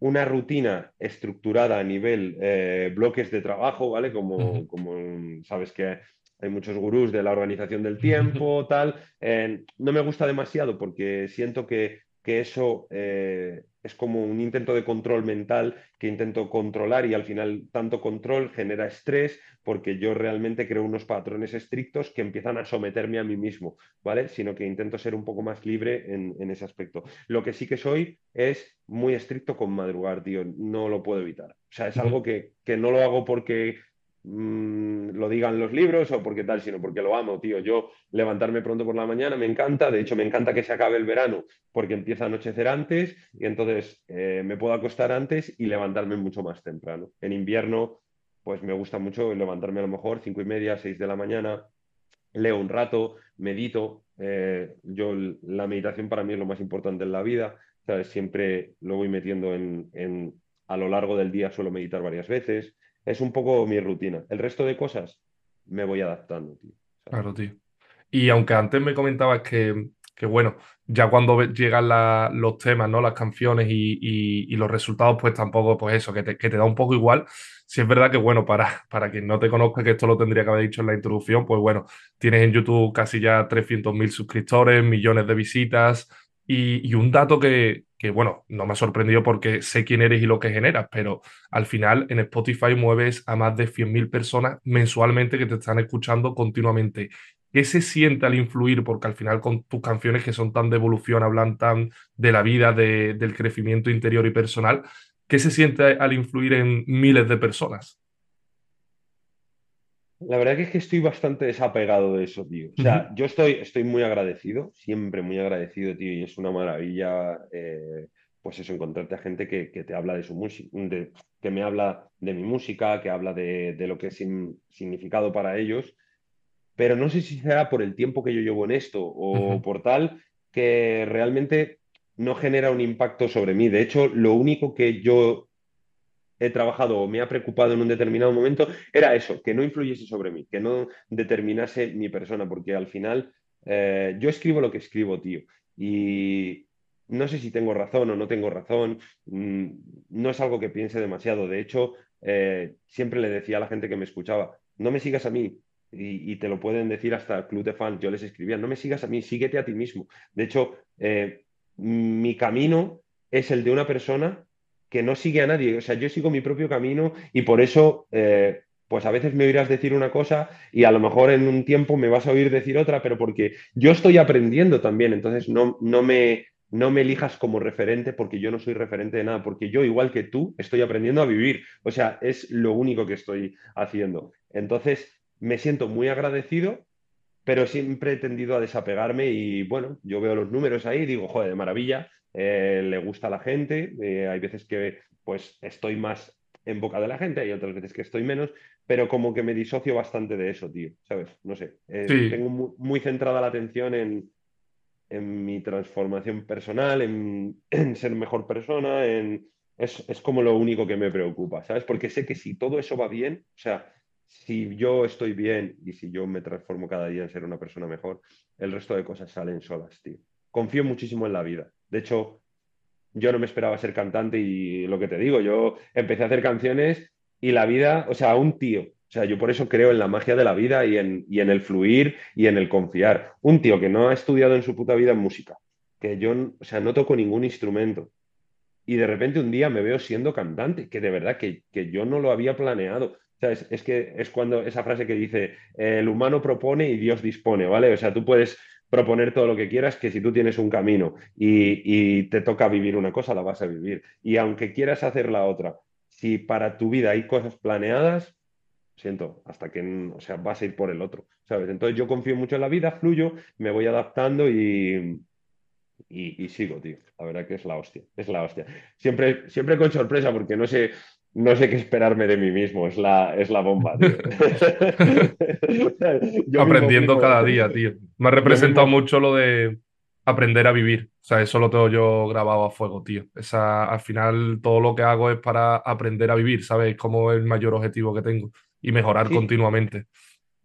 una rutina estructurada a nivel eh, bloques de trabajo, ¿vale? Como, como sabes que hay muchos gurús de la organización del tiempo, tal. Eh, no me gusta demasiado porque siento que, que eso eh, es como un intento de control mental que intento controlar y al final tanto control genera estrés porque yo realmente creo unos patrones estrictos que empiezan a someterme a mí mismo, ¿vale? Sino que intento ser un poco más libre en, en ese aspecto. Lo que sí que soy es muy estricto con madrugar, tío. No lo puedo evitar. O sea, es algo que, que no lo hago porque mmm, lo digan los libros o porque tal, sino porque lo amo, tío. Yo levantarme pronto por la mañana me encanta. De hecho, me encanta que se acabe el verano porque empieza a anochecer antes y entonces eh, me puedo acostar antes y levantarme mucho más temprano. En invierno, pues me gusta mucho levantarme a lo mejor cinco y media, seis de la mañana, leo un rato, medito. Eh, yo la meditación para mí es lo más importante en la vida. Siempre lo voy metiendo en, en, a lo largo del día, suelo meditar varias veces. Es un poco mi rutina. El resto de cosas me voy adaptando, tío. Claro, tío. Y aunque antes me comentabas que, que, bueno, ya cuando llegan los temas, ¿no? Las canciones y, y- los resultados, pues tampoco, pues eso, que te, que te da un poco igual. Sí es verdad que, bueno, para, para quien no te conozca, que esto lo tendría que haber dicho en la introducción, pues bueno, tienes en YouTube casi ya 300.000 suscriptores, millones de visitas y, un dato que, que, bueno, no me ha sorprendido porque sé quién eres y lo que generas, pero al final en Spotify mueves a más de 100.000 personas mensualmente que te están escuchando continuamente. ¿Qué se siente al influir? Porque al final con tus canciones que son tan de evolución, hablan tan de la vida, de- del crecimiento interior y personal, ¿qué se siente al influir en miles de personas? La verdad que es que estoy bastante desapegado de eso, tío. O sea, yo estoy, estoy muy agradecido, siempre muy agradecido, tío, y es una maravilla, eh, pues eso, encontrarte a gente que, que te habla de su música, que me habla de mi música, que habla de, de lo que es sin- significado para ellos, pero no sé si será por el tiempo que yo llevo en esto o por tal que realmente no genera un impacto sobre mí. De hecho, lo único que yo he trabajado o me ha preocupado en un determinado momento era eso, que no influyese sobre mí, que no determinase mi persona, porque al final eh, yo escribo lo que escribo, tío, y no sé si tengo razón o no tengo razón, mm, no es algo que piense demasiado, de hecho, eh, siempre le decía a la gente que me escuchaba, no me sigas a mí. Y, te lo pueden decir hasta club de fans. Yo les escribía, no me sigas a mí, síguete a ti mismo. De hecho, eh, mi camino es el de una persona que no sigue a nadie. O sea, yo sigo mi propio camino y por eso, eh, pues a veces me oirás decir una cosa y a lo mejor en un tiempo me vas a oír decir otra, pero porque yo estoy aprendiendo también. Entonces, no, no me, no me elijas como referente porque yo no soy referente de nada, porque yo, igual que tú, estoy aprendiendo a vivir. O sea, es lo único que estoy haciendo. Entonces, me siento muy agradecido pero siempre he tendido a desapegarme y bueno, yo veo los números ahí y digo, joder, de maravilla, eh, le gusta a la gente, eh, hay veces que pues estoy más en boca de la gente, hay otras veces que estoy menos, pero como que me disocio bastante de eso, tío, ¿sabes? No sé, eh, Sí, tengo muy, muy, centrada la atención en, en mi transformación personal, en, en, ser mejor persona, en... Es, es como lo único que me preocupa, ¿sabes? Porque sé que si todo eso va bien, o sea, si yo estoy bien y si yo me transformo cada día en ser una persona mejor, el resto de cosas salen solas, tío. Confío muchísimo en la vida. De hecho, yo no me esperaba ser cantante y lo que te digo, yo empecé a hacer canciones y la vida, o sea, un tío, o sea, yo por eso creo en la magia de la vida y en, y en el fluir y en el confiar. Un tío que no ha estudiado en su puta vida en música, que yo, o sea, no toco ningún instrumento. Y de repente un día me veo siendo cantante, que de verdad que, que yo no lo había planeado. O sea, es, es, que es cuando esa frase que dice, el humano propone y Dios dispone, ¿vale? O sea, tú puedes proponer todo lo que quieras, que si tú tienes un camino y, y te toca vivir una cosa, la vas a vivir. Y aunque quieras hacer la otra, si para tu vida hay cosas planeadas, siento, hasta que, o sea, vas a ir por el otro, ¿sabes? Entonces yo confío mucho en la vida, fluyo, me voy adaptando y, y, y, sigo, tío. La verdad que es la hostia, es la hostia. Siempre, siempre con sorpresa, porque no sé, no sé qué esperarme de mí mismo, es la, es la bomba, tío. Aprendiendo cada día, tío. Me ha representado mismo... mucho lo de aprender a vivir. O sea, eso lo tengo yo grabado a fuego, tío. Esa, al final todo lo que hago es para aprender a vivir, ¿sabes? Como el mayor objetivo que tengo y mejorar sí. continuamente.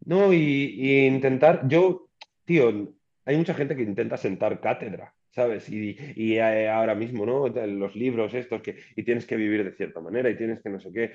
No, y, y, intentar, yo, tío, hay mucha gente que intenta sentar cátedra, ¿sabes? Y, y eh, ahora mismo, ¿no? Los libros estos que, y tienes que vivir de cierta manera y tienes que no sé qué.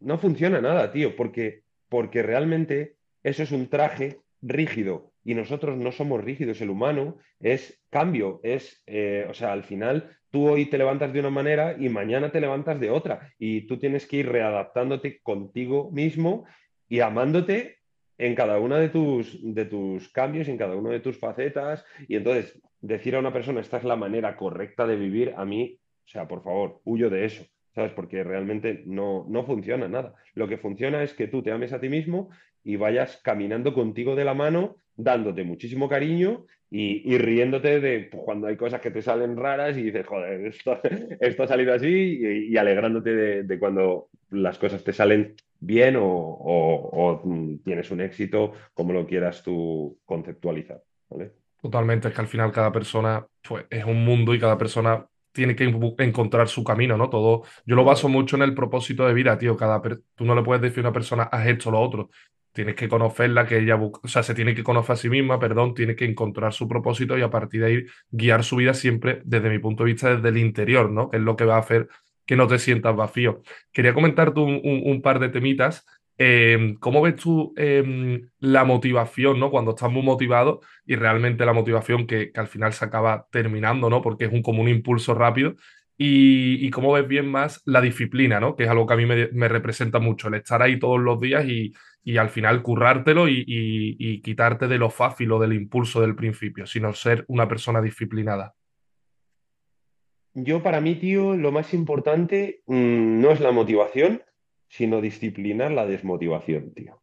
No funciona nada, tío, porque, porque realmente eso es un traje rígido y nosotros no somos rígidos, el humano es cambio, es, eh, o sea, al final tú hoy te levantas de una manera y mañana te levantas de otra y tú tienes que ir readaptándote contigo mismo y amándote en cada uno de tus, de tus cambios, en cada una de tus facetas y entonces decir a una persona esta es la manera correcta de vivir, a mí, o sea, por favor, huyo de eso. ¿sabes? Porque realmente no, no funciona nada. Lo que funciona es que tú te ames a ti mismo y vayas caminando contigo de la mano, dándote muchísimo cariño y, riéndote de pues, cuando hay cosas que te salen raras y dices, joder, esto, ha salido así y, alegrándote de, cuando las cosas te salen bien o, o, o, tienes un éxito, como lo quieras tú conceptualizar. ¿vale? Totalmente, es que al final cada persona pues, es un mundo y cada persona tiene que encontrar su camino, ¿no? Todo, yo lo baso mucho en el propósito de vida, tío. Cada tú no le puedes decir a una persona, haz esto o lo otro. Tienes que conocerla, que ella o sea, se tiene que conocer a sí misma, perdón, tiene que encontrar su propósito y a partir de ahí guiar su vida siempre, desde mi punto de vista, desde el interior, ¿no? Es lo que va a hacer que no te sientas vacío. Quería comentarte un, un, un par de temitas eh, ¿Cómo ves tú eh, la motivación, ¿no? Cuando estás muy motivado y realmente la motivación que, al final se acaba terminando, ¿no? Porque es un, como un impulso rápido. Y, cómo ves bien más la disciplina, ¿no? Que es algo que a mí me, representa mucho, el estar ahí todos los días y, al final currártelo y, quitarte de lo fácil o del impulso del principio, sino ser una persona disciplinada. Yo para mí, tío, lo más importante mmm, no es la motivación, sino disciplinar la desmotivación, tío.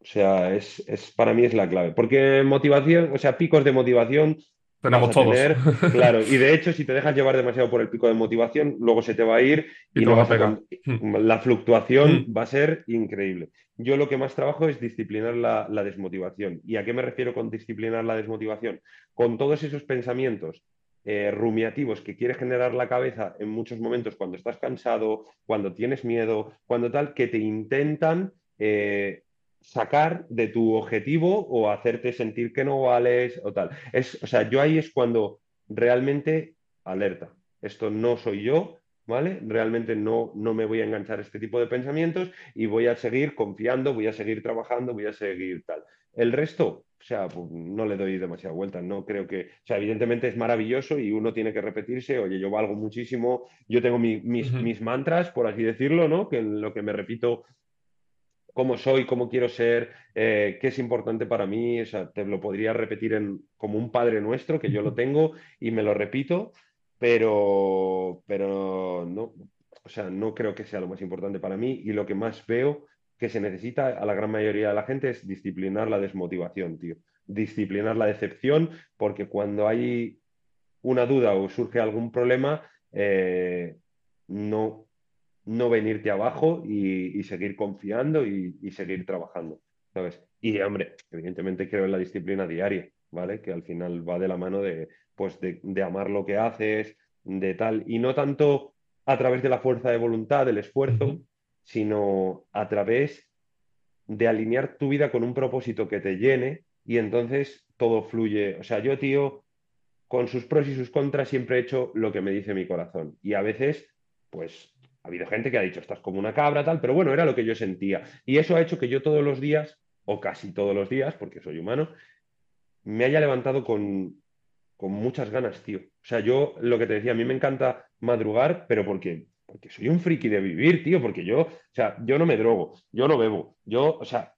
O sea, es, es, para mí es la clave. Porque motivación, o sea, picos de motivación. Tenemos todos. Tener, claro, y de hecho, si te dejas llevar demasiado por el pico de motivación, luego se te va a ir y, y no vas a pegar. A, la fluctuación mm. va a ser increíble. Yo lo que más trabajo es disciplinar la, la desmotivación. ¿Y a qué me refiero con disciplinar la desmotivación? Con todos esos pensamientos eh, rumiativos que quiere generar la cabeza en muchos momentos cuando estás cansado, cuando tienes miedo, cuando tal, que te intentan eh, sacar de tu objetivo o hacerte sentir que no vales o tal. Es, o sea, yo ahí es cuando realmente alerta. Esto no soy yo, ¿vale? Realmente no, no me voy a enganchar a este tipo de pensamientos y voy a seguir confiando, voy a seguir trabajando, voy a seguir tal. El resto, o sea, pues no le doy demasiada vuelta, no creo que, o sea, evidentemente es maravilloso y uno tiene que repetirse, oye, yo valgo muchísimo, yo tengo mi, mis, uh -huh. mis, mantras, por así decirlo, ¿no? Que en lo que me repito cómo soy, cómo quiero ser, eh, qué es importante para mí, o sea, te lo podría repetir en, como un padre nuestro, que yo lo tengo y me lo repito, pero, pero no, o sea, no creo que sea lo más importante para mí y lo que más veo que se necesita a la gran mayoría de la gente es disciplinar la desmotivación, tío. Disciplinar la decepción, porque cuando hay una duda o surge algún problema, eh, no, no venirte abajo y, seguir confiando y, seguir trabajando, ¿sabes? Y, hombre, evidentemente creo en la disciplina diaria, ¿vale? Que al final va de la mano de, pues, de, amar lo que haces, de tal, y no tanto a través de la fuerza de voluntad, del esfuerzo, sino a través de alinear tu vida con un propósito que te llene y entonces todo fluye. O sea, yo, tío, con sus pros y sus contras siempre he hecho lo que me dice mi corazón. Y a veces, pues, ha habido gente que ha dicho, estás como una cabra, tal, pero bueno, era lo que yo sentía. Y eso ha hecho que yo todos los días, o casi todos los días, porque soy humano, me haya levantado con, con muchas ganas, tío. O sea, yo lo que te decía, a mí me encanta madrugar, pero porque, porque soy un friki de vivir, tío, porque yo, o sea, yo no me drogo, yo no bebo, yo, o sea,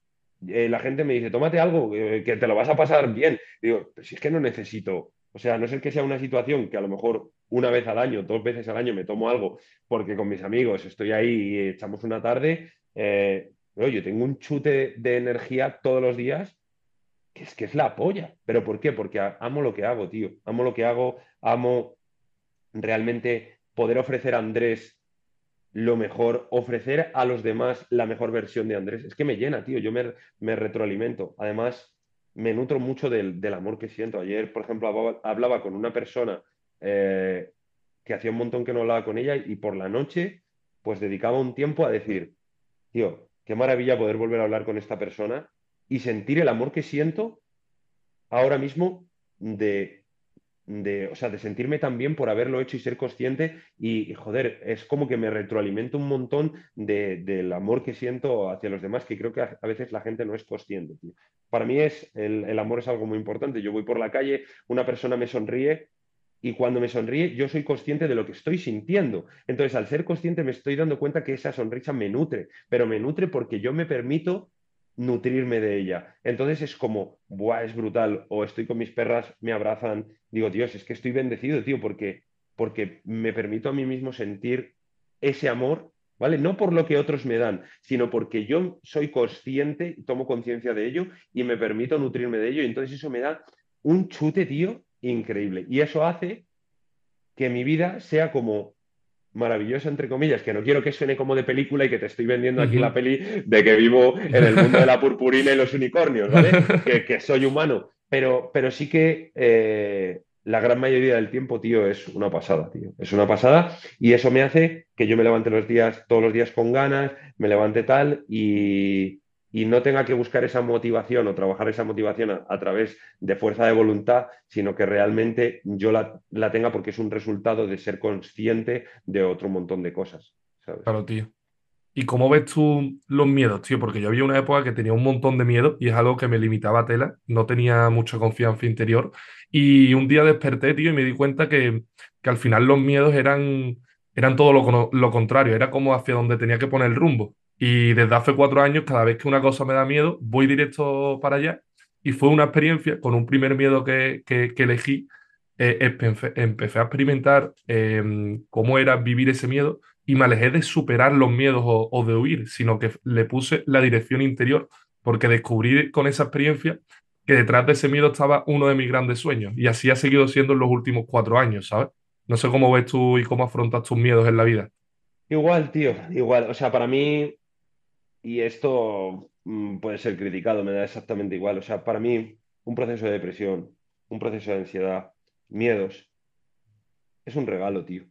eh, la gente me dice, tómate algo, eh, que te lo vas a pasar bien. Digo, si es que no necesito, o sea, no ser que sea una situación que a lo mejor una vez al año, dos veces al año me tomo algo porque con mis amigos estoy ahí y echamos una tarde, eh, yo tengo un chute de energía todos los días que es que es la polla. ¿Pero por qué? Porque amo lo que hago, tío. Amo lo que hago, amo realmente poder ofrecer a Andrés lo mejor, ofrecer a los demás la mejor versión de Andrés. Es que me llena, tío. Yo me, retroalimento. Además, me nutro mucho del, amor que siento. Ayer, por ejemplo, hablaba, con una persona eh, que hacía un montón que no hablaba con ella y por la noche, pues dedicaba un tiempo a decir, tío, qué maravilla poder volver a hablar con esta persona y sentir el amor que siento ahora mismo de, de, o sea, de sentirme tan bien por haberlo hecho y ser consciente y, joder, es como que me retroalimento un montón del amor que siento hacia los demás, que creo que a, veces la gente no es consciente. Para mí es, el, el amor es algo muy importante. Yo voy por la calle, una persona me sonríe y cuando me sonríe yo soy consciente de lo que estoy sintiendo. Entonces, al ser consciente me estoy dando cuenta que esa sonrisa me nutre, pero me nutre porque yo me permito nutrirme de ella. Entonces es como, ¡buah! Es brutal. O estoy con mis perras, me abrazan. Digo, Dios, es que estoy bendecido, tío, porque, porque me permito a mí mismo sentir ese amor, ¿vale? No por lo que otros me dan, sino porque yo soy consciente, tomo conciencia de ello y me permito nutrirme de ello. Y entonces eso me da un chute, tío, increíble. Y eso hace que mi vida sea como maravillosa, entre comillas, que no quiero que suene como de película y que te estoy vendiendo aquí la peli de que vivo en el mundo de la purpurina y los unicornios, ¿vale? que, soy humano. Pero, pero sí que eh, la gran mayoría del tiempo, tío, es una pasada, tío. Es una pasada y eso me hace que yo me levante los días, todos los días con ganas, me levante tal y, y no tenga que buscar esa motivación o trabajar esa motivación a, través de fuerza de voluntad, sino que realmente yo la, tenga porque es un resultado de ser consciente de otro montón de cosas. Claro, tío. ¿Y cómo ves tú los miedos, tío? Porque yo había una época que tenía un montón de miedo y es algo que me limitaba a tela, no tenía mucha confianza interior. Y un día desperté, tío, y me di cuenta que, que al final los miedos eran, eran todo lo, lo contrario, era como hacia donde tenía que poner el rumbo. Y desde hace cuatro años, cada vez que una cosa me da miedo, voy directo para allá. Y fue una experiencia con un primer miedo que, que, elegí. Eh, empecé, a experimentar em, cómo era vivir ese miedo y me alejé de superar los miedos o, de huir, sino que le puse la dirección interior, porque descubrí con esa experiencia que detrás de ese miedo estaba uno de mis grandes sueños. Y así ha seguido siendo en los últimos cuatro años, ¿sabes? No sé cómo ves tú y cómo afrontas tus miedos en la vida. Igual, tío, igual. O sea, para mí y esto mm, puede ser criticado, me da exactamente igual. O sea, para mí, un proceso de depresión, un proceso de ansiedad, miedos, es un regalo, tío.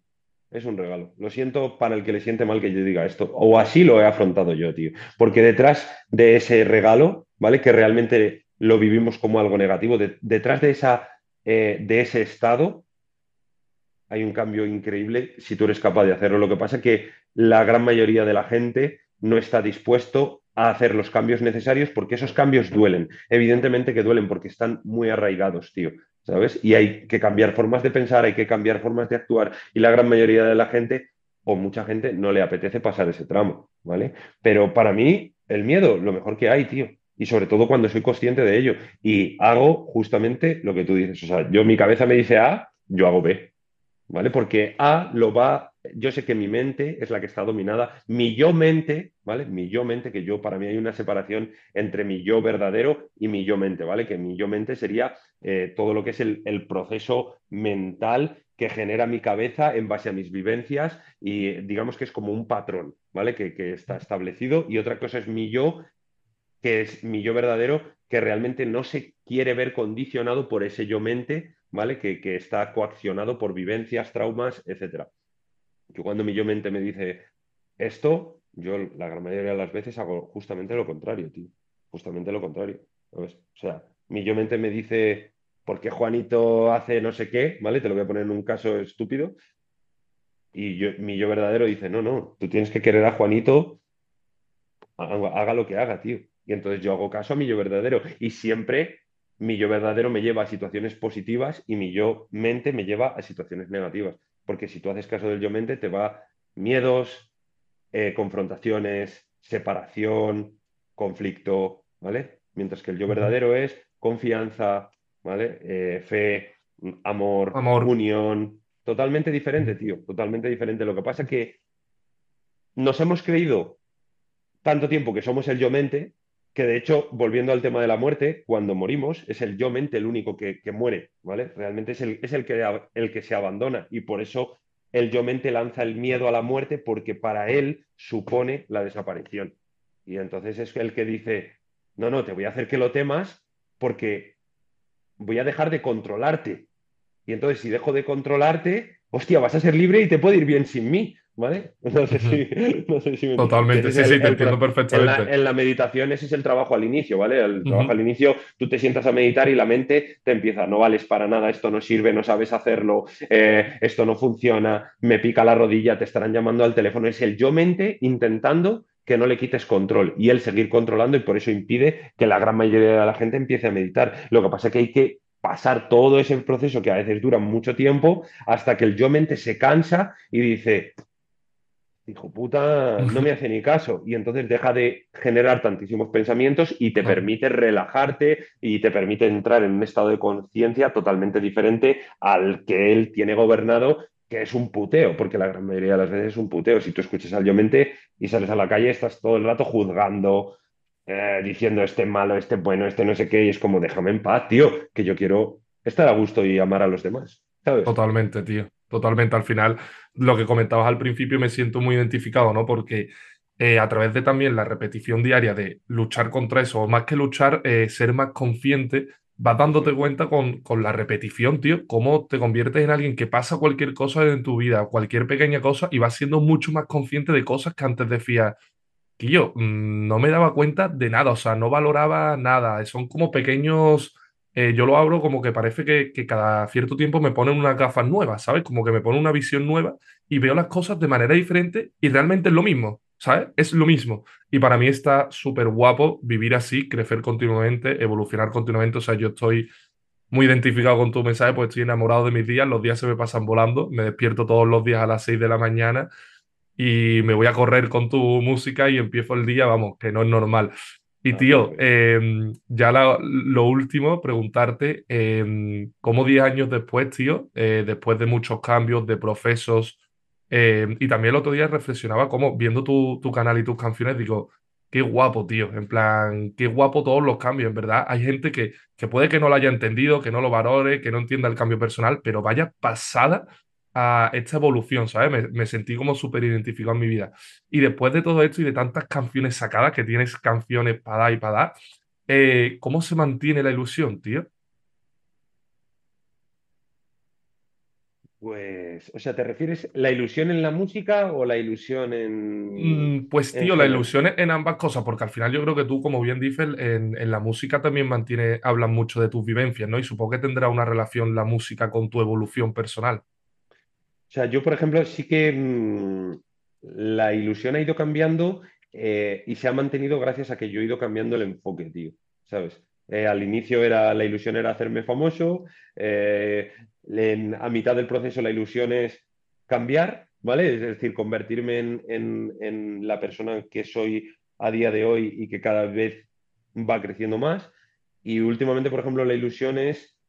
Es un regalo. Lo siento para el que le siente mal que yo diga esto. O así lo he afrontado yo, tío. Porque detrás de ese regalo, ¿vale? Que realmente lo vivimos como algo negativo, detrás de, esa, eh, de ese estado hay un cambio increíble si tú eres capaz de hacerlo. Lo que pasa es que la gran mayoría de la gente no está dispuesto a hacer los cambios necesarios porque esos cambios duelen. Evidentemente que duelen porque están muy arraigados, tío. ¿Sabes? Y hay que cambiar formas de pensar, hay que cambiar formas de actuar. Y la gran mayoría de la gente, o mucha gente, no le apetece pasar ese tramo, ¿vale? Pero para mí, el miedo, lo mejor que hay, tío. Y sobre todo cuando soy consciente de ello. Y hago justamente lo que tú dices. O sea, yo mi cabeza me dice A, yo hago B. ¿Vale? Porque A lo va yo sé que mi mente es la que está dominada, mi yo mente, ¿vale? Mi yo mente, que yo para mí hay una separación entre mi yo verdadero y mi yo mente, ¿vale? Que mi yo mente sería eh, todo lo que es el, proceso mental que genera mi cabeza en base a mis vivencias y digamos que es como un patrón, ¿vale? Que, está establecido y otra cosa es mi yo, que es mi yo verdadero, que realmente no se quiere ver condicionado por ese yo mente, ¿vale? Que, que está coaccionado por vivencias, traumas, etcétera que cuando mi yo mente me dice esto, yo la gran mayoría de las veces hago justamente lo contrario, tío. Justamente lo contrario. O sea, mi yo mente me dice, ¿por qué Juanito hace no sé qué? ¿Vale? Te lo voy a poner en un caso estúpido. Y yo, mi yo verdadero dice, no, no, tú tienes que querer a Juanito, haga, haga lo que haga, tío. Y entonces yo hago caso a mi yo verdadero. Y siempre mi yo verdadero me lleva a situaciones positivas y mi yo mente me lleva a situaciones negativas. Porque si tú haces caso del yo mente, te va miedos, eh, confrontaciones, separación, conflicto, ¿vale? Mientras que el yo verdadero es confianza, ¿vale? Eh, fe, amor, Amor. unión. Totalmente diferente, tío. Totalmente diferente. Lo que pasa es que nos hemos creído tanto tiempo que somos el yo mente, que de hecho, volviendo al tema de la muerte, cuando morimos, es el yo mente el único que, que muere, ¿vale? Realmente es, el, es el, que, el que se abandona y por eso el yo mente lanza el miedo a la muerte porque para él supone la desaparición. Y entonces es el que dice, no, no, te voy a hacer que lo temas porque voy a dejar de controlarte. Y entonces si dejo de controlarte, hostia, vas a ser libre y te puede ir bien sin mí. ¿Vale? No sé si, no sé si me Totalmente, sí, el, sí, te el, entiendo en perfectamente. la, en la, meditación ese es el trabajo al inicio, ¿vale? El trabajo al inicio, tú te sientas a meditar y la mente te empieza, no vales para nada, esto no sirve, no sabes hacerlo, eh, esto no funciona, me pica la rodilla, te estarán llamando al teléfono. Es el yo mente intentando que no le quites control y él seguir controlando y por eso impide que la gran mayoría de la gente empiece a meditar. Lo que pasa es que hay que pasar todo ese proceso que a veces dura mucho tiempo hasta que el yo mente se cansa y dice, hijo puta, no me hace ni caso. Y entonces deja de generar tantísimos pensamientos y te No, permite relajarte y te permite entrar en un estado de conciencia totalmente diferente al que él tiene gobernado, que es un puteo, porque la gran mayoría de las veces es un puteo. Si tú escuchas al yo mente y sales a la calle, estás todo el rato juzgando, eh, diciendo este malo, este bueno, este no sé qué, y es como, déjame en paz, tío, que yo quiero estar a gusto y amar a los demás. Totalmente, tío. Totalmente. Al final, lo que comentabas al principio me siento muy identificado, ¿no? Porque eh, a través de también la repetición diaria de luchar contra eso, o más que luchar, eh, ser más consciente, vas dándote cuenta con, con la repetición, tío, cómo te conviertes en alguien que pasa cualquier cosa en tu vida, cualquier pequeña cosa, y vas siendo mucho más consciente de cosas que antes decías que yo mm, no me daba cuenta de nada, o sea, no valoraba nada. Son como pequeños, eh, yo lo abro como que parece que, que cada cierto tiempo me ponen unas gafas nuevas, ¿sabes? Como que me ponen una visión nueva y veo las cosas de manera diferente y realmente es lo mismo, ¿sabes? Es lo mismo. Y para mí está súper guapo vivir así, crecer continuamente, evolucionar continuamente. O sea, yo estoy muy identificado con tu mensaje, pues estoy enamorado de mis días, los días se me pasan volando, me despierto todos los días a las 6 de la mañana y me voy a correr con tu música y empiezo el día, vamos, que no es normal. Y A tío, eh, ya la- lo último, preguntarte, eh, ¿cómo 10 años después, tío, eh, después de muchos cambios de procesos, eh, y también el otro día reflexionaba como viendo tu, tu canal y tus canciones, digo, qué guapo, tío, en plan, qué guapo todos los cambios, en verdad. Hay gente que, que puede que no lo haya entendido, que no lo valore, que no entienda el cambio personal, pero vaya pasada a esta evolución, ¿sabes? Me, me sentí como súper identificado en mi vida. Y después de todo esto y de tantas canciones sacadas, que tienes canciones para dar y para dar, eh, ¿cómo se mantiene la ilusión, tío? Pues, o sea, ¿te refieres la ilusión en la música o la ilusión en, Mm, Pues en tío, la ilusión en ambas cosas, porque al final yo creo que tú, como bien dices, en, en la música también mantiene, hablas mucho de tus vivencias, ¿no? Y supongo que tendrá una relación la música con tu evolución personal. O sea, yo, por ejemplo, sí que mm, la ilusión ha ido cambiando eh, y se ha mantenido gracias a que yo he ido cambiando el enfoque, tío, ¿sabes? Eh, al inicio era, la ilusión era hacerme famoso, eh, a mitad del proceso la ilusión es cambiar, ¿vale? Es decir, convertirme en, en- en la persona que soy a día de hoy y que cada vez va creciendo más. Y últimamente, por ejemplo, la ilusión es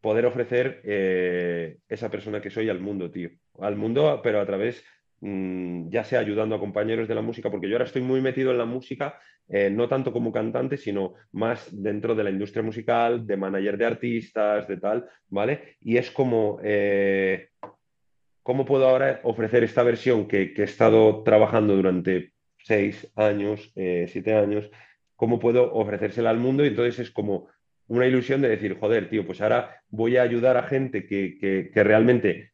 poder ofrecer eh, esa persona que soy al mundo, tío. Al mundo, pero a través, mmm, ya sea ayudando a compañeros de la música, porque yo ahora estoy muy metido en la música, eh, no tanto como cantante, sino más dentro de la industria musical, de manager de artistas, de tal, ¿vale? Y es como... Eh, ¿Cómo puedo ahora ofrecer esta versión que, he estado trabajando durante seis años, siete años? ¿Cómo puedo ofrecérsela al mundo? Y entonces es como una ilusión de decir, joder, tío, pues ahora voy a ayudar a gente que, que, que realmente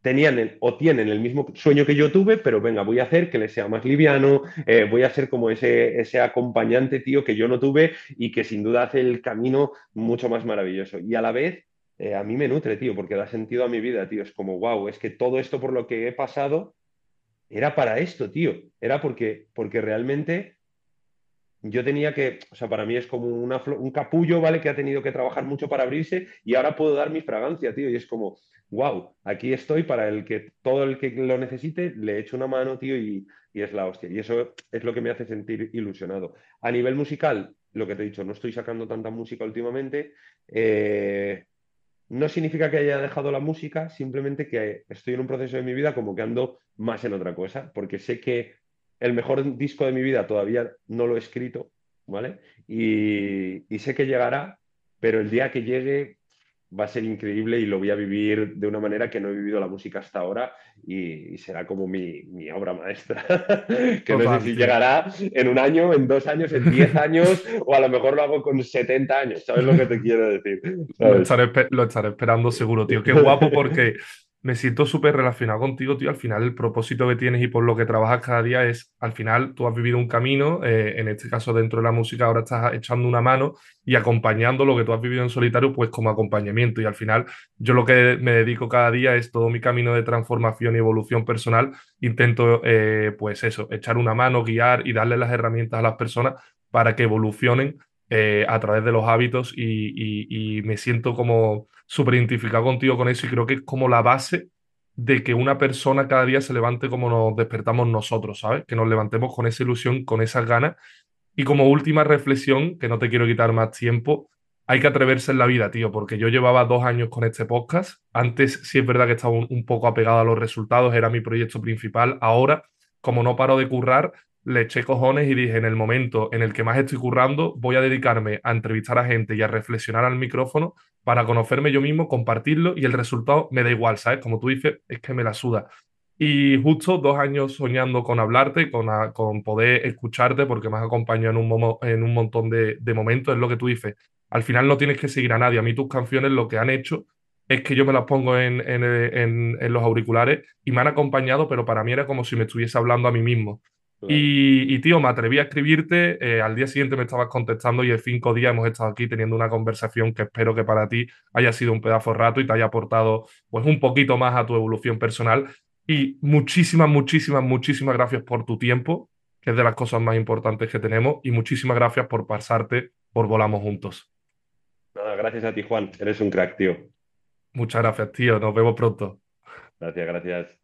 tenían o tienen el mismo sueño que yo tuve, pero venga, voy a hacer que les sea más liviano, eh, voy a ser como ese, ese acompañante, tío, que yo no tuve y que sin duda hace el camino mucho más maravilloso. Y a la vez, eh, a mí me nutre, tío, porque da sentido a mi vida, tío. Es como, wow, es que todo esto por lo que he pasado era para esto, tío. Era porque, porque realmente yo tenía que, o sea, para mí es como un capullo, ¿vale? Que ha tenido que trabajar mucho para abrirse y ahora puedo dar mi fragancia, tío. Y es como, wow, aquí estoy para el que todo el que lo necesite le echo una mano, tío, y, es la hostia. Y eso es lo que me hace sentir ilusionado. A nivel musical, lo que te he dicho, no estoy sacando tanta música últimamente. Eh, no significa que haya dejado la música, simplemente que estoy en un proceso de mi vida como que ando más en otra cosa, porque sé que el mejor disco de mi vida todavía no lo he escrito, ¿vale? Y, sé que llegará, pero el día que llegue va a ser increíble y lo voy a vivir de una manera que no he vivido la música hasta ahora y, será como mi, obra maestra, que no sé si llegará en un año, en dos años, en diez años o a lo mejor lo hago con 70 años, ¿sabes lo que te quiero decir? Lo estaré, lo estaré esperando seguro, tío. Qué guapo porque me siento súper relacionado contigo, tío. Al final, el propósito que tienes y por lo que trabajas cada día es, al final, tú has vivido un camino, eh, en este caso dentro de la música, ahora estás echando una mano y acompañando lo que tú has vivido en solitario, pues como acompañamiento. Y al final, yo lo que me dedico cada día es todo mi camino de transformación y evolución personal. Intento, eh, pues eso, echar una mano, guiar y darle las herramientas a las personas para que evolucionen eh, a través de los hábitos y, me siento como súper identificado contigo con eso y creo que es como la base de que una persona cada día se levante como nos despertamos nosotros, ¿sabes? Que nos levantemos con esa ilusión, con esas ganas. Y como última reflexión, que no te quiero quitar más tiempo, hay que atreverse en la vida, tío, porque yo llevaba dos años con este podcast. Antes sí es verdad que estaba un poco apegado a los resultados, era mi proyecto principal. Ahora, como no paro de currar, le eché cojones y dije, en el momento en el que más estoy currando, voy a dedicarme a entrevistar a gente y a reflexionar al micrófono para conocerme yo mismo, compartirlo y el resultado me da igual, ¿sabes? Como tú dices, es que me la suda. Y justo dos años soñando con hablarte, con, con poder escucharte, porque me has acompañado en un, en un montón de, momentos, es lo que tú dices. Al final no tienes que seguir a nadie. A mí tus canciones lo que han hecho es que yo me las pongo en, en, los auriculares y me han acompañado, pero para mí era como si me estuviese hablando a mí mismo. Y, tío, me atreví a escribirte, eh, al día siguiente me estabas contestando y en cinco días hemos estado aquí teniendo una conversación que espero que para ti haya sido un pedazo de rato y te haya aportado pues un poquito más a tu evolución personal. Y muchísimas, muchísimas, muchísimas gracias por tu tiempo, que es de las cosas más importantes que tenemos, y muchísimas gracias por pasarte por Volamos Juntos. Nada, gracias a ti, Juan. Eres un crack, tío. Muchas gracias, tío. Nos vemos pronto. Gracias, gracias.